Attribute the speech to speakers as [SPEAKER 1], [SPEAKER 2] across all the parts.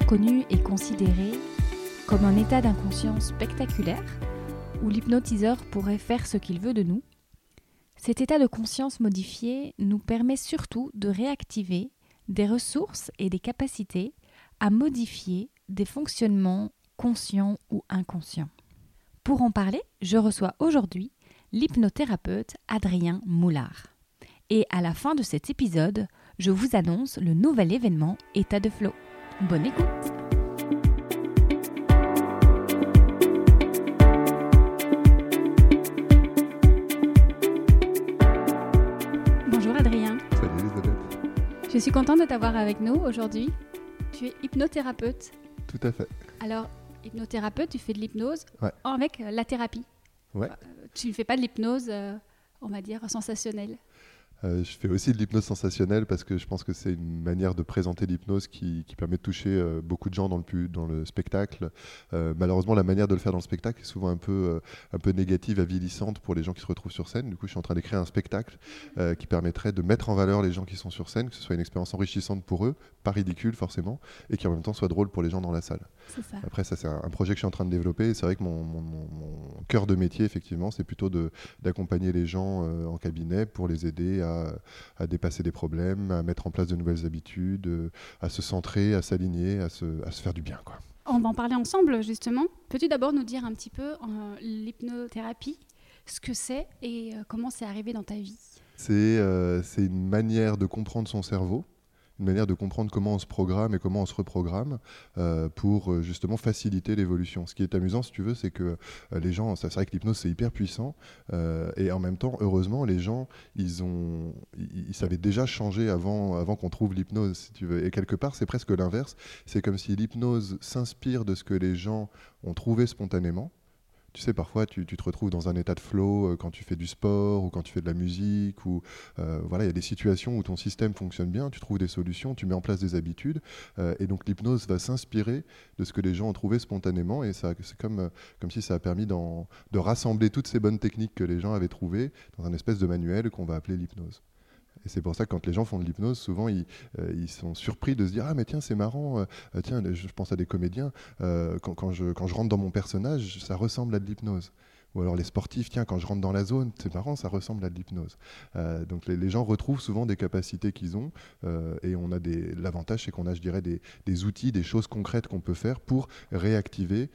[SPEAKER 1] Connu et considéré comme un état d'inconscience spectaculaire où l'hypnotiseur pourrait faire ce qu'il veut de nous, cet état de conscience modifié nous permet surtout de réactiver des ressources et des capacités à modifier des fonctionnements conscients ou inconscients. Pour en parler, je reçois aujourd'hui l'hypnothérapeute Adrien Moulard. Et à la fin de cet épisode, je vous annonce le nouvel événement État de Flow. Bonne écoute Bonjour Adrien.
[SPEAKER 2] Salut Elisabeth.
[SPEAKER 1] Je suis contente de t'avoir avec nous aujourd'hui. Tu es hypnothérapeute.
[SPEAKER 2] Tout à fait.
[SPEAKER 1] Alors, hypnothérapeute, tu fais de l'hypnose avec la thérapie.
[SPEAKER 2] Ouais.
[SPEAKER 1] Euh, tu ne fais pas de l'hypnose, euh, on va dire, sensationnelle.
[SPEAKER 2] Euh, je fais aussi de l'hypnose sensationnelle parce que je pense que c'est une manière de présenter l'hypnose qui, permet de toucher euh, beaucoup de gens dans le, dans le spectacle. Euh, malheureusement, la manière de le faire dans le spectacle est souvent un peu, un peu négative, avilissante pour les gens qui se retrouvent sur scène. Du coup, je suis en train d'écrire un spectacle qui permettrait de mettre en valeur les gens qui sont sur scène, que ce soit une expérience enrichissante pour eux, pas ridicule forcément, et qui en même temps soit drôle pour les gens dans la salle. Après, ça, c'est un, projet que je suis en train de développer. C'est vrai que mon, mon, cœur de métier, effectivement, c'est plutôt d'accompagner les gens en cabinet pour les aider à à, dépasser des problèmes, à mettre en place de nouvelles habitudes, euh, à se centrer, à s'aligner, à se, faire du bien. Quoi.
[SPEAKER 1] On va en parler ensemble justement. Peux-tu d'abord nous dire un petit peu euh, l'hypnothérapie, ce que c'est et euh, comment c'est arrivé dans ta vie?
[SPEAKER 2] C'est une manière de comprendre son cerveau une manière de comprendre comment on se programme et comment on se reprogramme euh, pour euh, justement faciliter l'évolution. Ce qui est amusant, si tu veux, c'est que euh, les gens, c'est vrai que l'hypnose c'est hyper puissant et en même temps, heureusement, les gens, ils ont, ils, savaient déjà changer avant, avant qu'on trouve l'hypnose, si tu veux. Et quelque part, c'est presque l'inverse. C'est comme si l'hypnose s'inspire de ce que les gens ont trouvé spontanément tu sais, parfois, tu, te retrouves dans un état de flow euh, quand tu fais du sport ou quand tu fais de la musique. Ou euh, voilà, il y a des situations où ton système fonctionne bien, tu trouves des solutions, tu mets en place des habitudes. Euh, et donc, l'hypnose va s'inspirer de ce que les gens ont trouvé spontanément. Et c'est comme, comme si ça a permis de rassembler toutes ces bonnes techniques que les gens avaient trouvées dans un espèce de manuel qu'on va appeler l'hypnose. Et c'est pour ça que quand les gens font de l'hypnose, souvent ils, euh, sont surpris de se dire Ah, mais tiens, c'est marrant, euh, euh, tiens, je, pense à des comédiens, quand, quand, je, rentre dans mon personnage, ça ressemble à de l'hypnose. Ou alors les sportifs, tiens, quand je rentre dans la zone, c'est marrant, ça ressemble à de l'hypnose. donc les, gens retrouvent souvent des capacités qu'ils ont et on a l'avantage, c'est qu'on a, je dirais, des, outils, des choses concrètes qu'on peut faire pour réactiver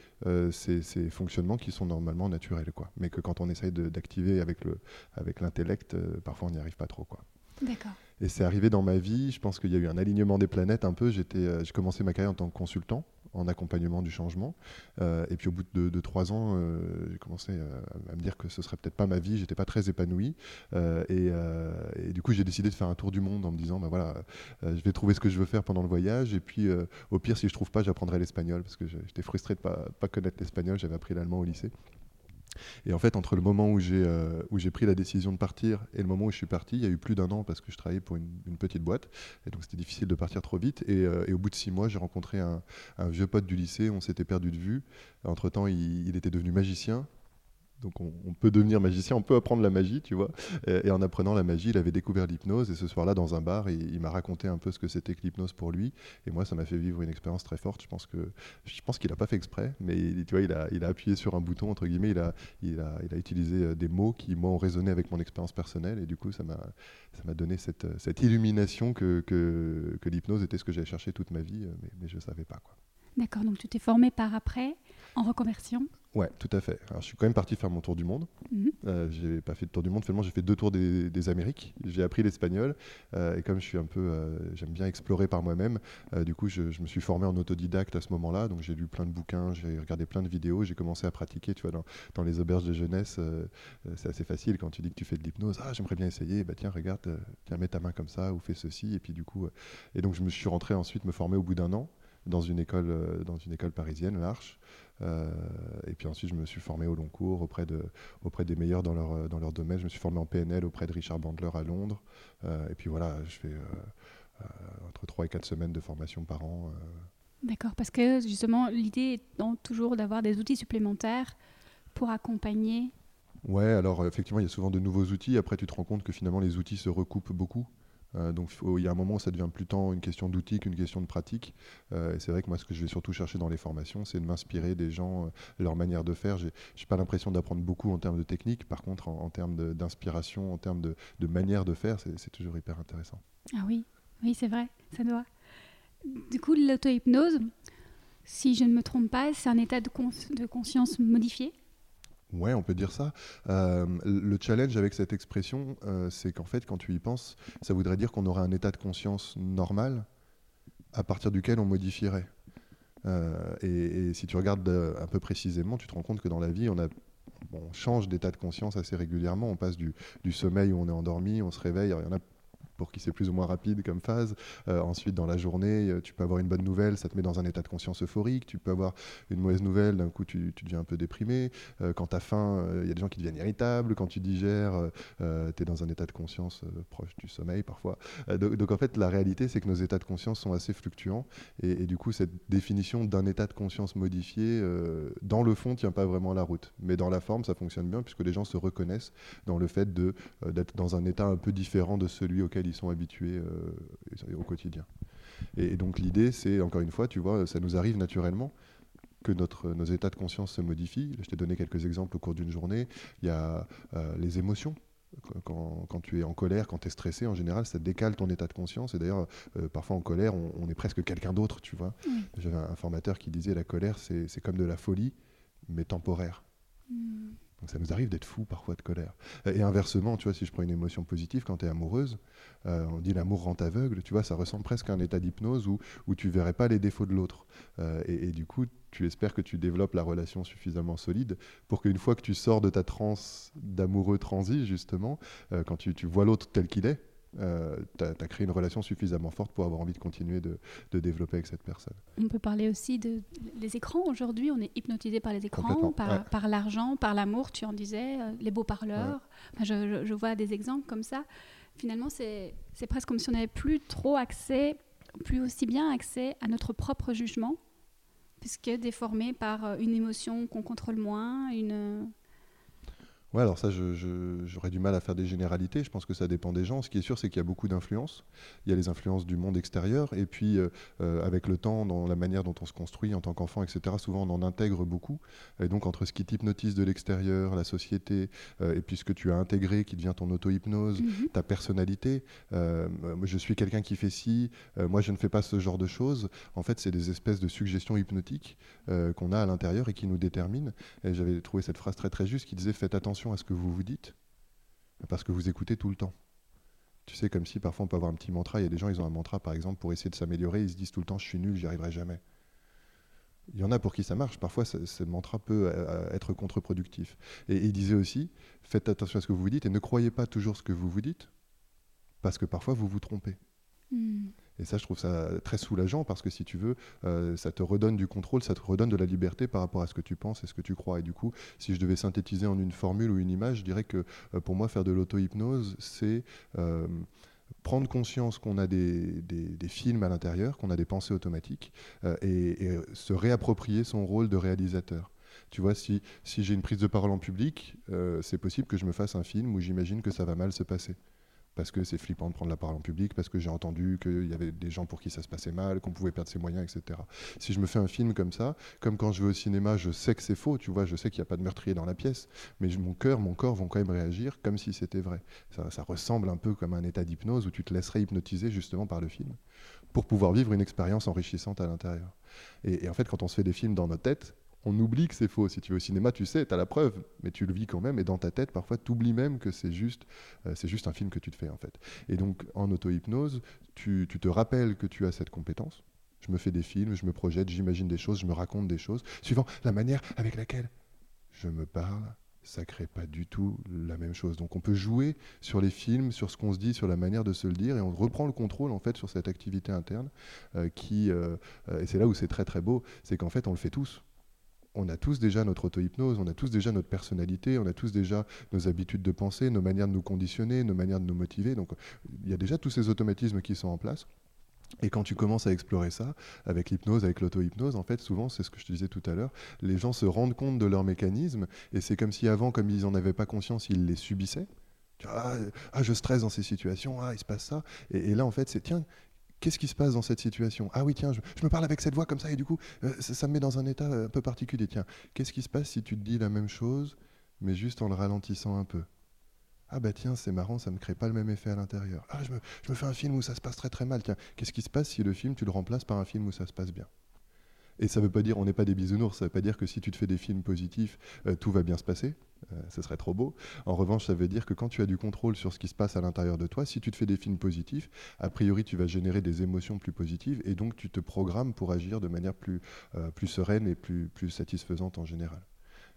[SPEAKER 2] ces, ces, fonctionnements qui sont normalement naturels, quoi. Mais que quand on essaye d'activer avec le avec l'intellect, parfois on n'y arrive pas trop, quoi.
[SPEAKER 1] D'accord.
[SPEAKER 2] Et c'est arrivé dans ma vie, je pense qu'il y a eu un alignement des planètes un peu. Euh, j'ai commencé ma carrière en tant que consultant en accompagnement du changement. Euh, et puis au bout de, trois ans, euh, j'ai commencé à, me dire que ce serait peut-être pas ma vie, j'étais pas très épanoui. Et, du coup, j'ai décidé de faire un tour du monde en me disant, bah voilà, je vais trouver ce que je veux faire pendant le voyage. Et puis au pire, si je trouve pas, j'apprendrai l'espagnol parce que j'étais frustré de pas, pas connaître l'espagnol. J'avais appris l'allemand au lycée. Et en fait, entre le moment où j'ai euh, où j'ai pris la décision de partir et le moment où je suis parti, il y a eu plus d'un an parce que je travaillais pour une, petite boîte. Et donc, c'était difficile de partir trop vite. Et, euh, au bout de six mois, j'ai rencontré un, vieux pote du lycée. On s'était perdu de vue. Entre-temps, il, était devenu magicien. Donc on, peut devenir magicien, on peut apprendre la magie, tu vois. Et, en apprenant la magie, il avait découvert l'hypnose. Et ce soir-là, dans un bar, il, m'a raconté un peu ce que c'était que l'hypnose pour lui. Et moi, ça m'a fait vivre une expérience très forte. Je pense que je pense qu'il n'a pas fait exprès, mais tu vois, il a, il appuyé sur un bouton entre guillemets. Il a, il a, il a utilisé euh, des mots qui moi ont résonné avec mon expérience personnelle. Et du coup, ça m'a, ça m'a donné cette, cette illumination que, que, l'hypnose était ce que j'avais cherché toute ma vie, euh, mais, mais je ne savais pas quoi.
[SPEAKER 1] D'accord, donc tu t'es formé par après en reconversion
[SPEAKER 2] Ouais, tout à fait. Alors, je suis quand même parti faire mon tour du monde.
[SPEAKER 1] Mhm.
[SPEAKER 2] Euh, j'ai pas fait de tour du monde, finalement, j'ai fait deux tours des, des Amériques. J'ai appris l'espagnol euh, et comme je suis un peu, euh, j'aime bien explorer par moi-même. euh, du coup, je, je me suis formé en autodidacte à ce moment-là. Donc, j'ai lu plein de bouquins, j'ai regardé plein de vidéos, j'ai commencé à pratiquer. Tu vois, dans, dans les auberges de jeunesse, c'est assez facile quand tu dis que tu fais de l'hypnose. Ah, j'aimerais bien essayer. Bah tiens, regarde, tiens, mets ta main comme ça ou fais ceci. Et puis du coup, et donc je me suis rentré ensuite me former au bout d'un an dans une école, euh, dans une école parisienne, l'Arche. Euh, et puis ensuite, je me suis formé au long cours auprès, de, auprès des meilleurs dans leur, euh, dans leur domaine. Je me suis formé en PNL auprès de Richard Bandler à Londres. Euh, et puis voilà, je fais euh, entre 3 et 4 semaines de formation par an.
[SPEAKER 1] D'accord, parce que justement, l'idée étant toujours d'avoir des outils supplémentaires pour accompagner.
[SPEAKER 2] Ouais, alors effectivement, il y a souvent de nouveaux outils. Après, tu te rends compte que finalement, les outils se recoupent beaucoup. Euh, donc, il y a un moment où ça devient plus tant une question d'outils qu'une question de pratique. Euh, et c'est vrai que moi, ce que je vais surtout chercher dans les formations, c'est de m'inspirer des gens, euh, leur manière de faire. J'ai j'ai pas l'impression d'apprendre beaucoup en termes de technique. Par contre, en, termes d'inspiration, en termes de, manière de faire, c'est toujours hyper intéressant.
[SPEAKER 1] Ah oui, oui, c'est vrai, ça doit. Du coup, l'auto-hypnose, si je ne me trompe pas, c'est un état de conscience modifié.
[SPEAKER 2] Ouais, on peut dire ça. Euh, le challenge avec cette expression, euh, c'est qu'en fait, quand tu y penses, ça voudrait dire qu'on aurait un état de conscience normal à partir duquel on modifierait. Euh, et, si tu regardes un peu précisément, tu te rends compte que dans la vie, on, change d'état de conscience assez régulièrement. On passe du, sommeil où on est endormi, on se réveille. Il y en a pour qui c'est plus ou moins rapide comme phase. Euh, ensuite, dans la journée, euh, tu peux avoir une bonne nouvelle, ça te met dans un état de conscience euphorique. Tu peux avoir une mauvaise nouvelle, d'un coup, tu, deviens un peu déprimé. Euh, quand tu as faim, il y a des gens qui deviennent irritables. Quand tu digères, tu es dans un état de conscience proche du sommeil parfois. Donc, en fait, la réalité, c'est que nos états de conscience sont assez fluctuants. Et, et du coup, cette définition d'un état de conscience modifié, dans le fond, tient pas vraiment la route. Mais dans la forme, ça fonctionne bien puisque les gens se reconnaissent dans le fait d'être dans un état un peu différent de celui auquel ils sont habitués euh, au quotidien. Et, et donc l'idée, c'est, encore une fois, tu vois, ça nous arrive naturellement que notre, nos états de conscience se modifient. Je t'ai donné quelques exemples au cours d'une journée. Il y a euh, les émotions. Quand, quand, tu es en colère, quand tu es stressé, en général, ça décale ton état de conscience. Et d'ailleurs, euh, parfois en colère, on, on est presque quelqu'un d'autre, tu vois. J'avais un formateur qui disait la colère, c'est c'est comme de la folie, mais temporaire.
[SPEAKER 1] Hmm.
[SPEAKER 2] Donc ça nous arrive d'être fou parfois de colère. Et inversement, tu vois, si je prends une émotion positive, quand tu es amoureuse, euh, on dit l'amour rend aveugle, tu vois, ça ressemble presque à un état d'hypnose où, où tu verrais pas les défauts de l'autre. Euh, et, du coup, tu espères que tu développes la relation suffisamment solide pour qu'une fois que tu sors de ta transe d'amoureux transi, justement, euh, quand tu, tu vois l'autre tel qu'il est, euh, tu as, as, créé une relation suffisamment forte pour avoir envie de continuer de, de, développer avec cette personne.
[SPEAKER 1] On peut parler aussi de les écrans. Aujourd'hui, on est hypnotisé par les écrans, par,
[SPEAKER 2] ouais.
[SPEAKER 1] par l'argent, par l'amour, tu en disais, euh, les beaux parleurs. Ouais. Enfin, je, je, je, vois des exemples comme ça. Finalement, c'est presque comme si on n'avait plus trop accès, plus aussi bien accès à notre propre jugement, puisque déformé par euh, une émotion qu'on contrôle moins, une
[SPEAKER 2] Ouais, alors ça, j'aurais du mal à faire des généralités. Je pense que ça dépend des gens. Ce qui est sûr, c'est qu'il y a beaucoup d'influences. Il y a les influences du monde extérieur. Et puis, euh, euh, avec le temps, dans la manière dont on se construit en tant qu'enfant, etc., souvent on en intègre beaucoup. Et donc, entre ce qui t'hypnotise de l'extérieur, la société, euh, et puis ce que tu as intégré, qui devient ton auto-hypnose,
[SPEAKER 1] Mhm.
[SPEAKER 2] mm -hmm. ta personnalité. euh, je suis quelqu'un qui fait ci, moi je ne fais pas ce genre de choses. En fait, c'est des espèces de suggestions hypnotiques qu'on a à l'intérieur et qui nous déterminent. Et j'avais trouvé cette phrase très très juste qui disait Faites attention à ce que vous vous dites, parce que vous écoutez tout le temps. Tu sais, comme si parfois on peut avoir un petit mantra, il y a des gens, ils ont un mantra par exemple pour essayer de s'améliorer, ils se disent tout le temps je suis nul, j'y arriverai jamais. Il y en a pour qui ça marche, parfois ce mantra peut euh, être contre-productif. Et, il disait aussi, faites attention à ce que vous vous dites et ne croyez pas toujours ce que vous vous dites, parce que parfois vous vous trompez.
[SPEAKER 1] Mm.
[SPEAKER 2] Et ça, je trouve ça très soulageant parce que si tu veux, euh, ça te redonne du contrôle, ça te redonne de la liberté par rapport à ce que tu penses et ce que tu crois. Et du coup, si je devais synthétiser en une formule ou une image, je dirais que euh, pour moi, faire de l'auto-hypnose, c'est euh, prendre conscience qu'on a des, films à l'intérieur, qu'on a des pensées automatiques et, se réapproprier son rôle de réalisateur. Tu vois, si, si j'ai une prise de parole en public, c'est possible que je me fasse un film où j'imagine que ça va mal se passer parce que c'est flippant de prendre la parole en public, parce que j'ai entendu qu'il y avait des gens pour qui ça se passait mal, qu'on pouvait perdre ses moyens, etc. Si je me fais un film comme ça, comme quand je vais au cinéma, je sais que c'est faux, tu vois, je sais qu'il n'y a pas de meurtrier dans la pièce, mais mon cœur, mon corps vont quand même réagir comme si c'était vrai. Ça, ressemble un peu comme un état d'hypnose où tu te laisserais hypnotiser justement par le film. pour pouvoir vivre une expérience enrichissante à l'intérieur. Et, en fait, quand on se fait des films dans notre tête, on oublie que c'est faux. Si tu vas au cinéma, tu sais, tu as la preuve, mais tu le vis quand même. Et dans ta tête, parfois, tu oublies même que c'est juste, euh, c'est juste un film que tu te fais, en fait. Et donc, en auto-hypnose, tu, te rappelles que tu as cette compétence. Je me fais des films, je me projette, j'imagine des choses, je me raconte des choses, suivant la manière avec laquelle je me parle, ça crée pas du tout la même chose. Donc on peut jouer sur les films, sur ce qu'on se dit, sur la manière de se le dire, et on reprend le contrôle en fait sur cette activité interne euh, qui, euh, et c'est là où c'est très très beau, c'est qu'en fait on le fait tous. On a tous déjà notre auto-hypnose, on a tous déjà notre personnalité, on a tous déjà nos habitudes de penser, nos manières de nous conditionner, nos manières de nous motiver. Donc il y a déjà tous ces automatismes qui sont en place. Et quand tu commences à explorer ça, avec l'hypnose, avec l'auto-hypnose, en fait, souvent, c'est ce que je te disais tout à l'heure, les gens se rendent compte de leurs mécanismes, et c'est comme si avant, comme ils n'en avaient pas conscience, ils les subissaient. Ah, ah, je stresse dans ces situations, ah, il se passe ça. Et, là, en fait, c'est tiens, qu'est-ce qui se passe dans cette situation? Ah oui, tiens, je, me parle avec cette voix comme ça, et du coup, euh, ça, me met dans un état euh, un peu particulier. Tiens, qu'est-ce qui se passe si tu te dis la même chose, mais juste en le ralentissant un peu? Ah bah tiens, c'est marrant, ça me crée pas le même effet à l'intérieur. Ah, je me, fais un film où ça se passe très très mal. Tiens, qu'est-ce qui se passe si le film, tu le remplaces par un film où ça se passe bien? Et ça veut pas dire, on n'est pas des bisounours, ça veut pas dire que si tu te fais des films positifs, euh, tout va bien se passer. Euh, ce serait trop beau. En revanche, ça veut dire que quand tu as du contrôle sur ce qui se passe à l'intérieur de toi, si tu te fais des films positifs, a priori, tu vas générer des émotions plus positives et donc tu te programmes pour agir de manière plus, euh, sereine et plus, plus satisfaisante en général.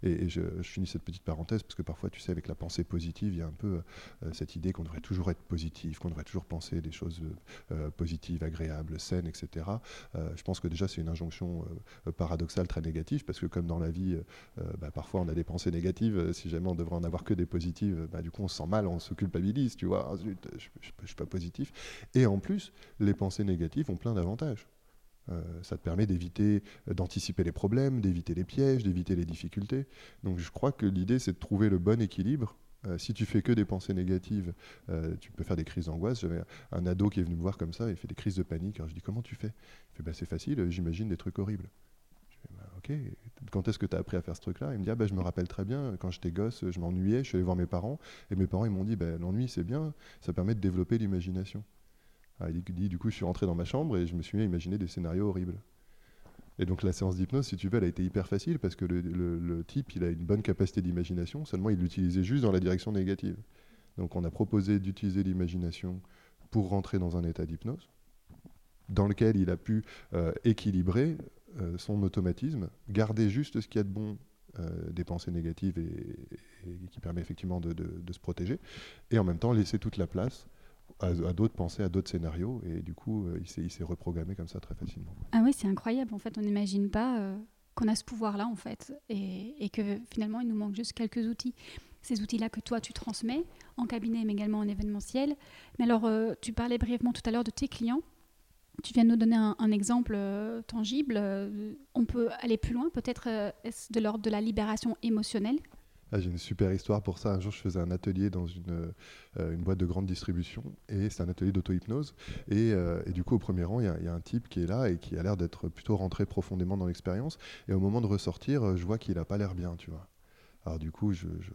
[SPEAKER 2] Et, je, finis cette petite parenthèse parce que parfois, tu sais, avec la pensée positive, il y a un peu euh, cette idée qu'on devrait toujours être positif, qu'on devrait toujours penser des choses euh, positives, agréables, saines, etc. Euh, je pense que déjà, c'est une injonction paradoxale très négative parce que comme dans la vie, bah, parfois on a des pensées négatives. Si jamais on devrait en avoir que des positives, bah, du coup, on se sent mal, on se culpabilise, tu vois. Ah, je ne suis pas positif. Et en plus, les pensées négatives ont plein d'avantages. Euh, ça te permet d'éviter, euh, d'anticiper les problèmes, d'éviter les pièges, d'éviter les difficultés. Donc je crois que l'idée, c'est de trouver le bon équilibre. Euh, si tu fais que des pensées négatives, tu peux faire des crises d'angoisse. J'avais un ado qui est venu me voir comme ça, il fait des crises de panique. Alors je dis comment tu fais? Il fait bah, c'est facile, j'imagine des trucs horribles. Je bah, ok, quand est-ce que tu as appris à faire ce truc-là? Il me dit ah, bah, je me rappelle très bien, quand j'étais gosse, je m'ennuyais, je suis allé voir mes parents, et mes parents ils m'ont dit bah, l'ennui c'est bien, ça permet de développer l'imagination. Ah, il dit, du coup, je suis rentré dans ma chambre et je me suis mis à imaginer des scénarios horribles. Et donc la séance d'hypnose, si tu veux, elle a été hyper facile parce que le, type, il a une bonne capacité d'imagination, seulement il l'utilisait juste dans la direction négative. Donc on a proposé d'utiliser l'imagination pour rentrer dans un état d'hypnose, dans lequel il a pu euh, équilibrer euh, son automatisme, garder juste ce qu'il y a de bon euh, des pensées négatives et, qui permet effectivement de, de, se protéger, et en même temps laisser toute la place à, d'autres pensées, à d'autres scénarios. Et du coup, euh, il s'est reprogrammé comme ça très facilement.
[SPEAKER 1] Ah oui, c'est incroyable. En fait, on n'imagine pas euh, qu'on a ce pouvoir-là, en fait. Et, que finalement, il nous manque juste quelques outils. Ces outils-là que toi, tu transmets en cabinet, mais également en événementiel. Mais alors, euh, tu parlais brièvement tout à l'heure de tes clients. Tu viens de nous donner un, exemple tangible. on peut aller plus loin, peut-être de l'ordre de la libération émotionnelle?
[SPEAKER 2] Ah, j'ai une super histoire pour ça. Un jour, je faisais un atelier dans une, euh, une boîte de grande distribution et c'est un atelier d'auto-hypnose. Et, euh, du coup, au premier rang, il y, a un type qui est là et qui a l'air d'être plutôt rentré profondément dans l'expérience. Et au moment de ressortir, euh, je vois qu'il n'a pas l'air bien, tu vois. Alors du coup, je, je,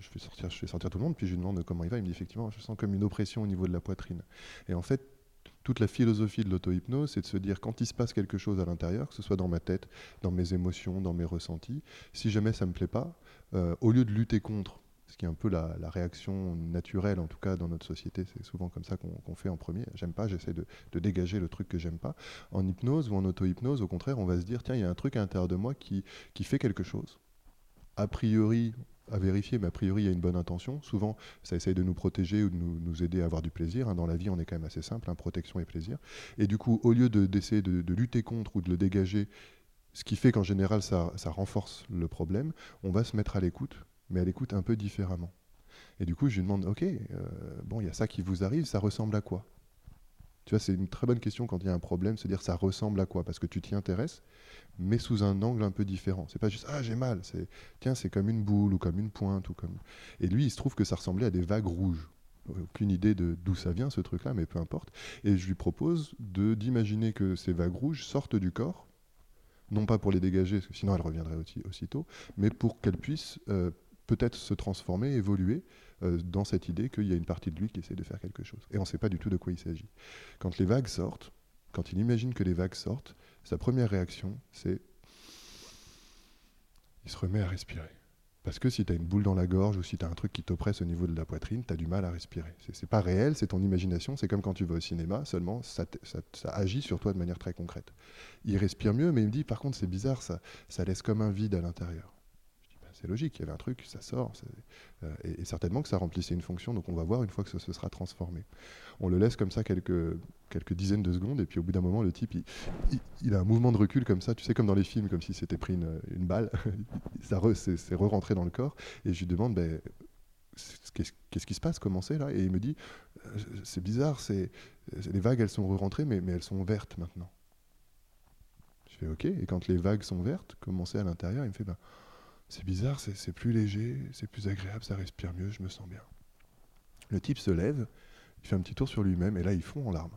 [SPEAKER 2] je, fais sortir, je fais sortir tout le monde, puis je lui demande comment il va. Il me dit effectivement, je sens comme une oppression au niveau de la poitrine. Et en fait, toute la philosophie de l'auto-hypnose, c'est de se dire quand il se passe quelque chose à l'intérieur, que ce soit dans ma tête, dans mes émotions, dans mes ressentis, si jamais ça ne me plaît pas, euh, au lieu de lutter contre, ce qui est un peu la, réaction naturelle, en tout cas dans notre société, c'est souvent comme ça qu'on fait en premier. J'aime pas, j'essaie de, dégager le truc que j'aime pas. En hypnose ou en auto-hypnose, au contraire, on va se dire tiens, il y a un truc à l'intérieur de moi qui, qui fait quelque chose. A priori, à vérifier, mais a priori, il y a une bonne intention. Souvent, ça essaye de nous protéger ou de nous, aider à avoir du plaisir. Hein. Dans la vie, on est quand même assez simple, hein, protection et plaisir. Et du coup, au lieu d'essayer de, de, lutter contre ou de le dégager ce qui fait qu'en général, ça, renforce le problème. On va se mettre à l'écoute, mais à l'écoute un peu différemment. Et du coup, je lui demande, OK, euh, bon, il y a ça qui vous arrive, ça ressemble à quoi? Tu vois, c'est une très bonne question quand il y a un problème, se dire ça ressemble à quoi Parce que tu t'y intéresses, mais sous un angle un peu différent. C'est pas juste, ah, j'ai mal, c'est, tiens, c'est comme une boule ou comme une pointe. ou comme. Et lui, il se trouve que ça ressemblait à des vagues rouges aucune idée de d'où ça vient ce truc-là, mais peu importe. Et je lui propose de d'imaginer que ces vagues rouges sortent du corps non pas pour les dégager, parce que sinon elles reviendraient aussi, aussitôt, mais pour qu'elles puissent euh, peut-être se transformer, évoluer euh, dans cette idée qu'il y a une partie de lui qui essaie de faire quelque chose. Et on ne sait pas du tout de quoi il s'agit. Quand les vagues sortent, quand il imagine que les vagues sortent, sa première réaction, c'est il se remet à respirer. Parce que si tu as une boule dans la gorge ou si tu as un truc qui t'oppresse au niveau de la poitrine, tu as du mal à respirer. C'est pas réel, c'est ton imagination, c'est comme quand tu vas au cinéma, seulement ça, agit sur toi de manière très concrète. Il respire mieux, mais il me dit par contre c'est bizarre, ça, ça laisse comme un vide à l'intérieur c'est logique, il y avait un truc, ça sort, euh, et, certainement que ça remplissait une fonction, donc on va voir une fois que ça se sera transformé. On le laisse comme ça quelques, quelques dizaines de secondes, et puis au bout d'un moment, le type, il, a un mouvement de recul comme ça, tu sais, comme dans les films, comme si c'était pris une, balle, ça c'est re-rentré dans le corps, et je lui demande, ben, qu'est-ce qui se passe, comment c'est là Et il me dit, euh, c'est bizarre, c'est les vagues, elles sont re-rentrées, mais, mais elles sont vertes maintenant. Je fais OK, et quand les vagues sont vertes, comment c'est à l'intérieur Il me fait, ben, c'est bizarre, c'est plus léger, c'est plus agréable, ça respire mieux, je me sens bien. Le type se lève, il fait un petit tour sur lui-même, et là il fond en larmes.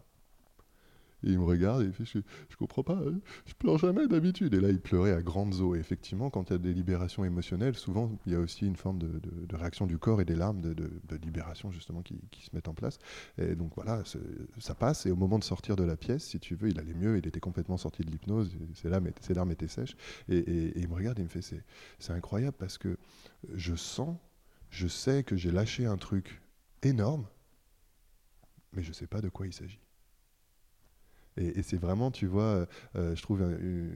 [SPEAKER 2] Et il me regarde et il fait Je, je comprends pas, hein. je pleure jamais d'habitude. Et là, il pleurait à grandes eaux. Et effectivement, quand il y a des libérations émotionnelles, souvent, il y a aussi une forme de, réaction du corps et des larmes de, libération, justement, qui, se mettent en place. Et donc voilà, ça passe. Et au moment de sortir de la pièce, si tu veux, il allait mieux, il était complètement sorti de l'hypnose, ses larmes, ses larmes étaient sèches. Et, et, il me regarde et il me fait C'est incroyable parce que je sens, je sais que j'ai lâché un truc énorme, mais je sais pas de quoi il s'agit. Et, c'est vraiment, tu vois, euh, euh, je trouve une,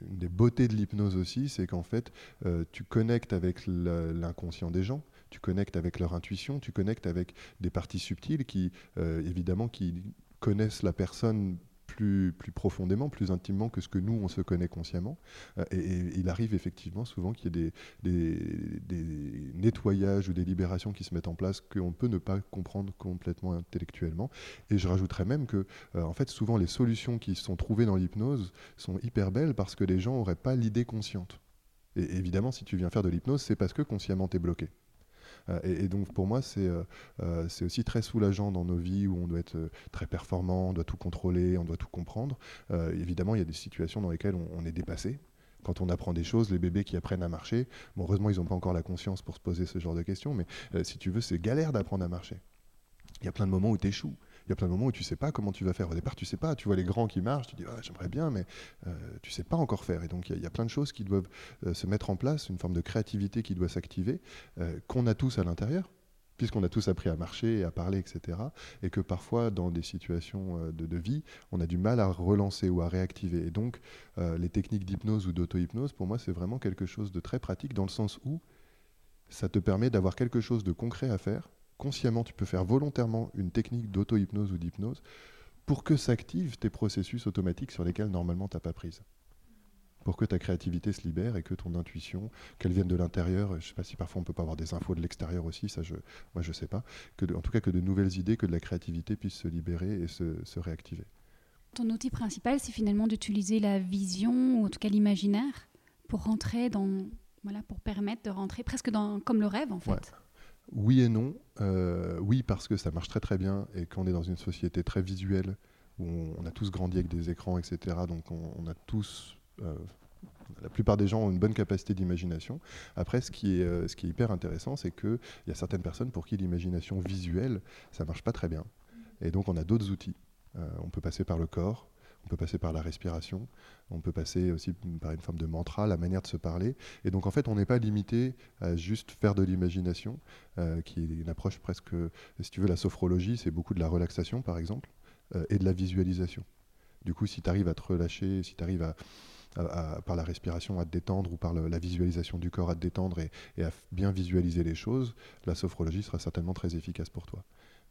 [SPEAKER 2] des beautés de l'hypnose aussi, c'est qu'en fait, euh, tu connectes avec l'inconscient des gens, tu connectes avec leur intuition, tu connectes avec des parties subtiles qui, évidemment, qui connaissent la personne plus, profondément, plus intimement que ce que nous, on se connaît consciemment. Euh, et, il arrive effectivement souvent qu'il y ait des, des, nettoyages ou des libérations qui se mettent en place qu'on peut ne pas comprendre complètement intellectuellement. Et je rajouterais même que, euh, en fait, souvent les solutions qui sont trouvées dans l'hypnose sont hyper belles parce que les gens n'auraient pas l'idée consciente. Et évidemment, si tu viens faire de l'hypnose, c'est parce que consciemment tu es bloqué. Euh, et, donc pour moi, euh, c'est aussi très soulageant dans nos vies où on doit être euh, très performant, on doit tout contrôler, on doit tout comprendre. évidemment, il y a des situations dans lesquelles on, est dépassé quand on apprend des choses, les bébés qui apprennent à marcher, heureusement, ils n'ont pas encore la conscience pour se poser ce genre de questions, mais si tu veux, c'est galère d'apprendre à marcher. Il y a plein de moments où tu échoues il y a plein de moments où tu sais pas comment tu vas faire. Au départ, tu sais pas. Tu vois les grands qui marchent, tu dis ah, j'aimerais bien, mais tu euh, tu sais pas encore faire. Et donc il y, a plein de choses qui doivent euh, se mettre en place, une forme de créativité qui doit s'activer, euh, qu'on a tous à l'intérieur puisqu'on a tous appris à marcher, à parler, etc. Et que parfois, dans des situations de, vie, on a du mal à relancer ou à réactiver. Et donc, les techniques d'hypnose ou d'auto-hypnose, pour moi, c'est vraiment quelque chose de très pratique, dans le sens où ça te permet d'avoir quelque chose de concret à faire, consciemment, tu peux faire volontairement une technique d'auto-hypnose ou d'hypnose pour que s'activent tes processus automatiques sur lesquels normalement tu n'as pas prise. Pour que ta créativité se libère et que ton intuition, qu'elle vienne de l'intérieur, je ne sais pas si parfois on peut pas avoir des infos de l'extérieur aussi, ça je, moi je sais pas, que en tout cas que de nouvelles idées, que de la créativité puisse se libérer et se, réactiver.
[SPEAKER 1] Ton outil principal, c'est finalement d'utiliser la vision, ou en tout cas l'imaginaire, pour rentrer dans, voilà, pour permettre de rentrer presque dans, comme le rêve en fait.
[SPEAKER 2] Oui et non. Euh, oui, parce que ça marche très très bien et qu'on est dans une société très visuelle où on, a tous grandi avec des écrans, etc. Donc on, a tous. Euh, la plupart des gens ont une bonne capacité d'imagination. Après, ce qui est, euh, hyper intéressant, c'est qu'il y a certaines personnes pour qui l'imagination visuelle, ça marche pas très bien. Et donc, on a d'autres outils. on peut passer par le corps, on peut passer par la respiration, on peut passer aussi par une forme de mantra, la manière de se parler. Et donc en fait, on n'est pas limité à juste faire de l'imagination, euh, qui est une approche presque, si tu veux, la sophrologie, c'est beaucoup de la relaxation par exemple, euh, et de la visualisation. Du coup, si tu arrives à te relâcher, si tu arrives à, par la respiration à te détendre ou par la visualisation du corps à te détendre et, à bien visualiser les choses, la sophrologie sera certainement très efficace pour toi.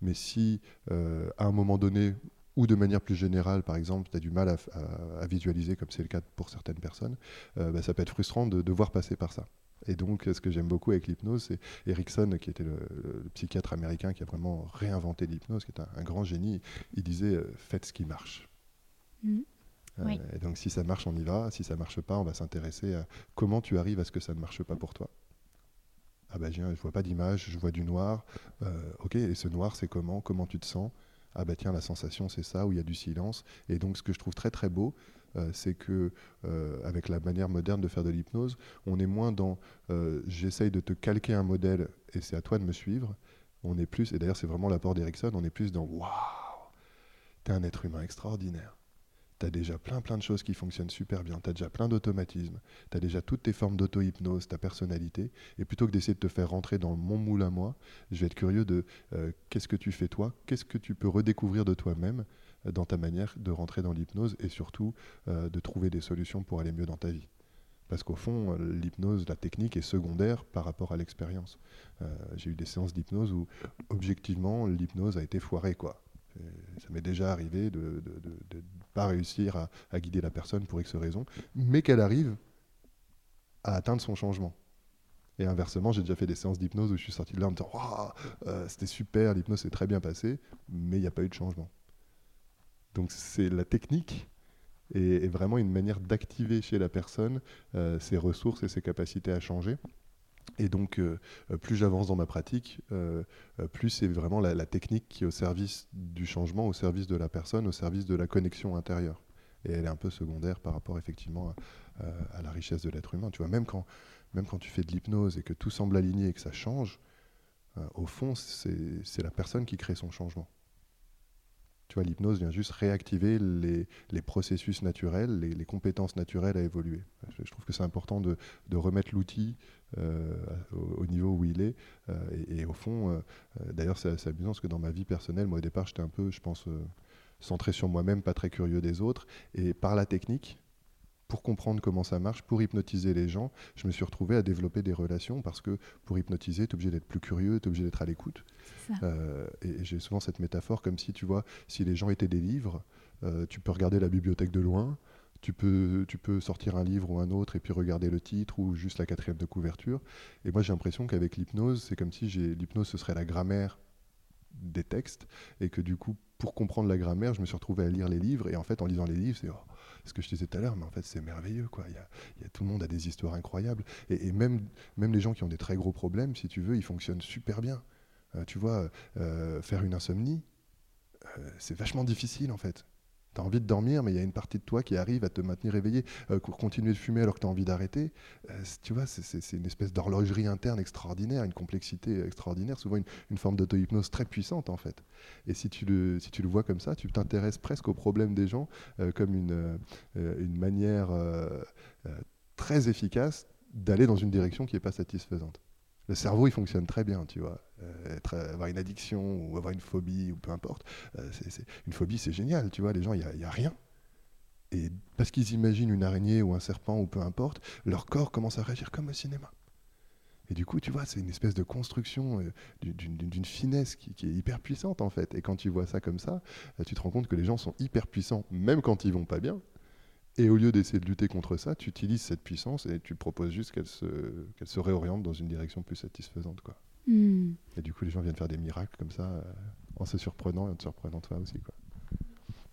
[SPEAKER 2] Mais si euh, à un moment donné, ou de manière plus générale, par exemple, tu as du mal à, visualiser, comme c'est le cas pour certaines personnes, euh, bah, ça peut être frustrant de devoir passer par ça. Et donc, ce que j'aime beaucoup avec l'hypnose, c'est Erickson, qui était le, psychiatre américain qui a vraiment réinventé l'hypnose, qui est un, grand génie. Il disait euh, faites ce qui marche. Mmh. Euh, et donc, si ça marche, on y va. Si ça marche pas, on va s'intéresser à comment tu arrives à ce que ça ne marche pas pour toi. Ah bah, je vois pas d'image, je vois du noir. ok, et ce noir, c'est comment? Comment tu te sens? Ah bah tiens, la sensation c'est ça, où il y a du silence. Et donc ce que je trouve très très beau, euh, c'est que euh, avec la manière moderne de faire de l'hypnose, on est moins dans euh, j'essaye de te calquer un modèle et c'est à toi de me suivre. On est plus, et d'ailleurs c'est vraiment l'apport d'Erickson, on est plus dans waouh, t'es un être humain extraordinaire. Tu as déjà plein plein de choses qui fonctionnent super bien, tu as déjà plein d'automatismes, tu as déjà toutes tes formes d'auto-hypnose, ta personnalité, et plutôt que d'essayer de te faire rentrer dans mon moule à moi, je vais être curieux de euh, qu'est-ce que tu fais toi, qu'est-ce que tu peux redécouvrir de toi-même euh, dans ta manière de rentrer dans l'hypnose, et surtout euh, de trouver des solutions pour aller mieux dans ta vie. Parce qu'au fond, l'hypnose, la technique est secondaire par rapport à l'expérience. J'ai eu des séances d'hypnose où, objectivement, l'hypnose a été foirée, quoi. Ça m'est déjà arrivé de pas réussir à, guider la personne pour X raisons, mais qu'elle arrive à atteindre son changement. Et inversement, j'ai déjà fait des séances d'hypnose où je suis sorti de là en me disant euh, c'était super, l'hypnose s'est très bien passée, mais il n'y a pas eu de changement. Donc c'est la technique et, vraiment une manière d'activer chez la personne euh, ses ressources et ses capacités à changer. Et donc, euh, euh, plus j'avance dans ma pratique, euh, plus c'est vraiment la, technique qui est au service du changement, au service de la personne, au service de la connexion intérieure. Et elle est un peu secondaire par rapport effectivement à, la richesse de l'être humain. Tu vois, même quand, même quand tu fais de l'hypnose et que tout semble aligné et que ça change, au fond, c'est la personne qui crée son changement. Tu vois, l'hypnose vient juste réactiver les, processus naturels, les, compétences naturelles à évoluer. Je, trouve que c'est important de, remettre l'outil euh, au, niveau où il est. Euh, et, au fond, euh, d'ailleurs, c'est amusant parce que dans ma vie personnelle, moi au départ, j'étais un peu, je pense, centré sur moi-même, pas très curieux des autres. Et par la technique, pour comprendre comment ça marche, pour hypnotiser les gens, je me suis retrouvé à développer des relations parce que pour hypnotiser, tu es obligé d'être plus curieux, tu es obligé d'être à l'écoute. Euh, et, j'ai souvent cette métaphore comme si, tu vois, si les gens étaient des livres, euh, tu peux regarder la bibliothèque de loin, tu peux, tu peux sortir un livre ou un autre et puis regarder le titre ou juste la quatrième de couverture. Et moi, j'ai l'impression qu'avec l'hypnose, c'est comme si l'hypnose, ce serait la grammaire des textes et que du coup, pour comprendre la grammaire, je me suis retrouvé à lire les livres. Et en fait, en lisant les livres, c'est... Oh, ce que je disais tout à l'heure, mais en fait c'est merveilleux. Quoi. Y a, tout le monde a des histoires incroyables. Et, même, même les gens qui ont des très gros problèmes, si tu veux, ils fonctionnent super bien. Euh, tu vois, euh, faire une insomnie, euh, c'est vachement difficile en fait. Tu as envie de dormir, mais il y a une partie de toi qui arrive à te maintenir éveillé. Euh, continuer de fumer alors que tu as envie d'arrêter, tu vois, c'est une espèce d'horlogerie interne extraordinaire, une complexité extraordinaire, souvent une, forme d'auto-hypnose très puissante en fait. Et si tu le, si tu le vois comme ça, tu t'intéresses presque aux problèmes des gens comme une, une manière très efficace d'aller dans une direction qui n'est pas satisfaisante le cerveau, il fonctionne très bien, tu vois. Euh, euh, avoir une addiction ou avoir une phobie ou peu importe. Euh, une phobie, c'est génial, tu vois. Les gens, il n'y a, rien. Et parce qu'ils imaginent une araignée ou un serpent ou peu importe, leur corps commence à réagir comme au cinéma. Et du coup, tu vois, c'est une espèce de construction d'une finesse qui, est hyper puissante en fait. Et quand tu vois ça comme ça, tu te rends compte que les gens sont hyper puissants, même quand ils vont pas bien. Et au lieu d'essayer de lutter contre ça, tu utilises cette puissance et tu proposes juste qu'elle se, se réoriente dans une direction plus satisfaisante. Quoi. Hmm. Et du coup, les gens viennent faire des miracles comme ça, euh, en se surprenant et en te surprenant toi aussi. Quoi.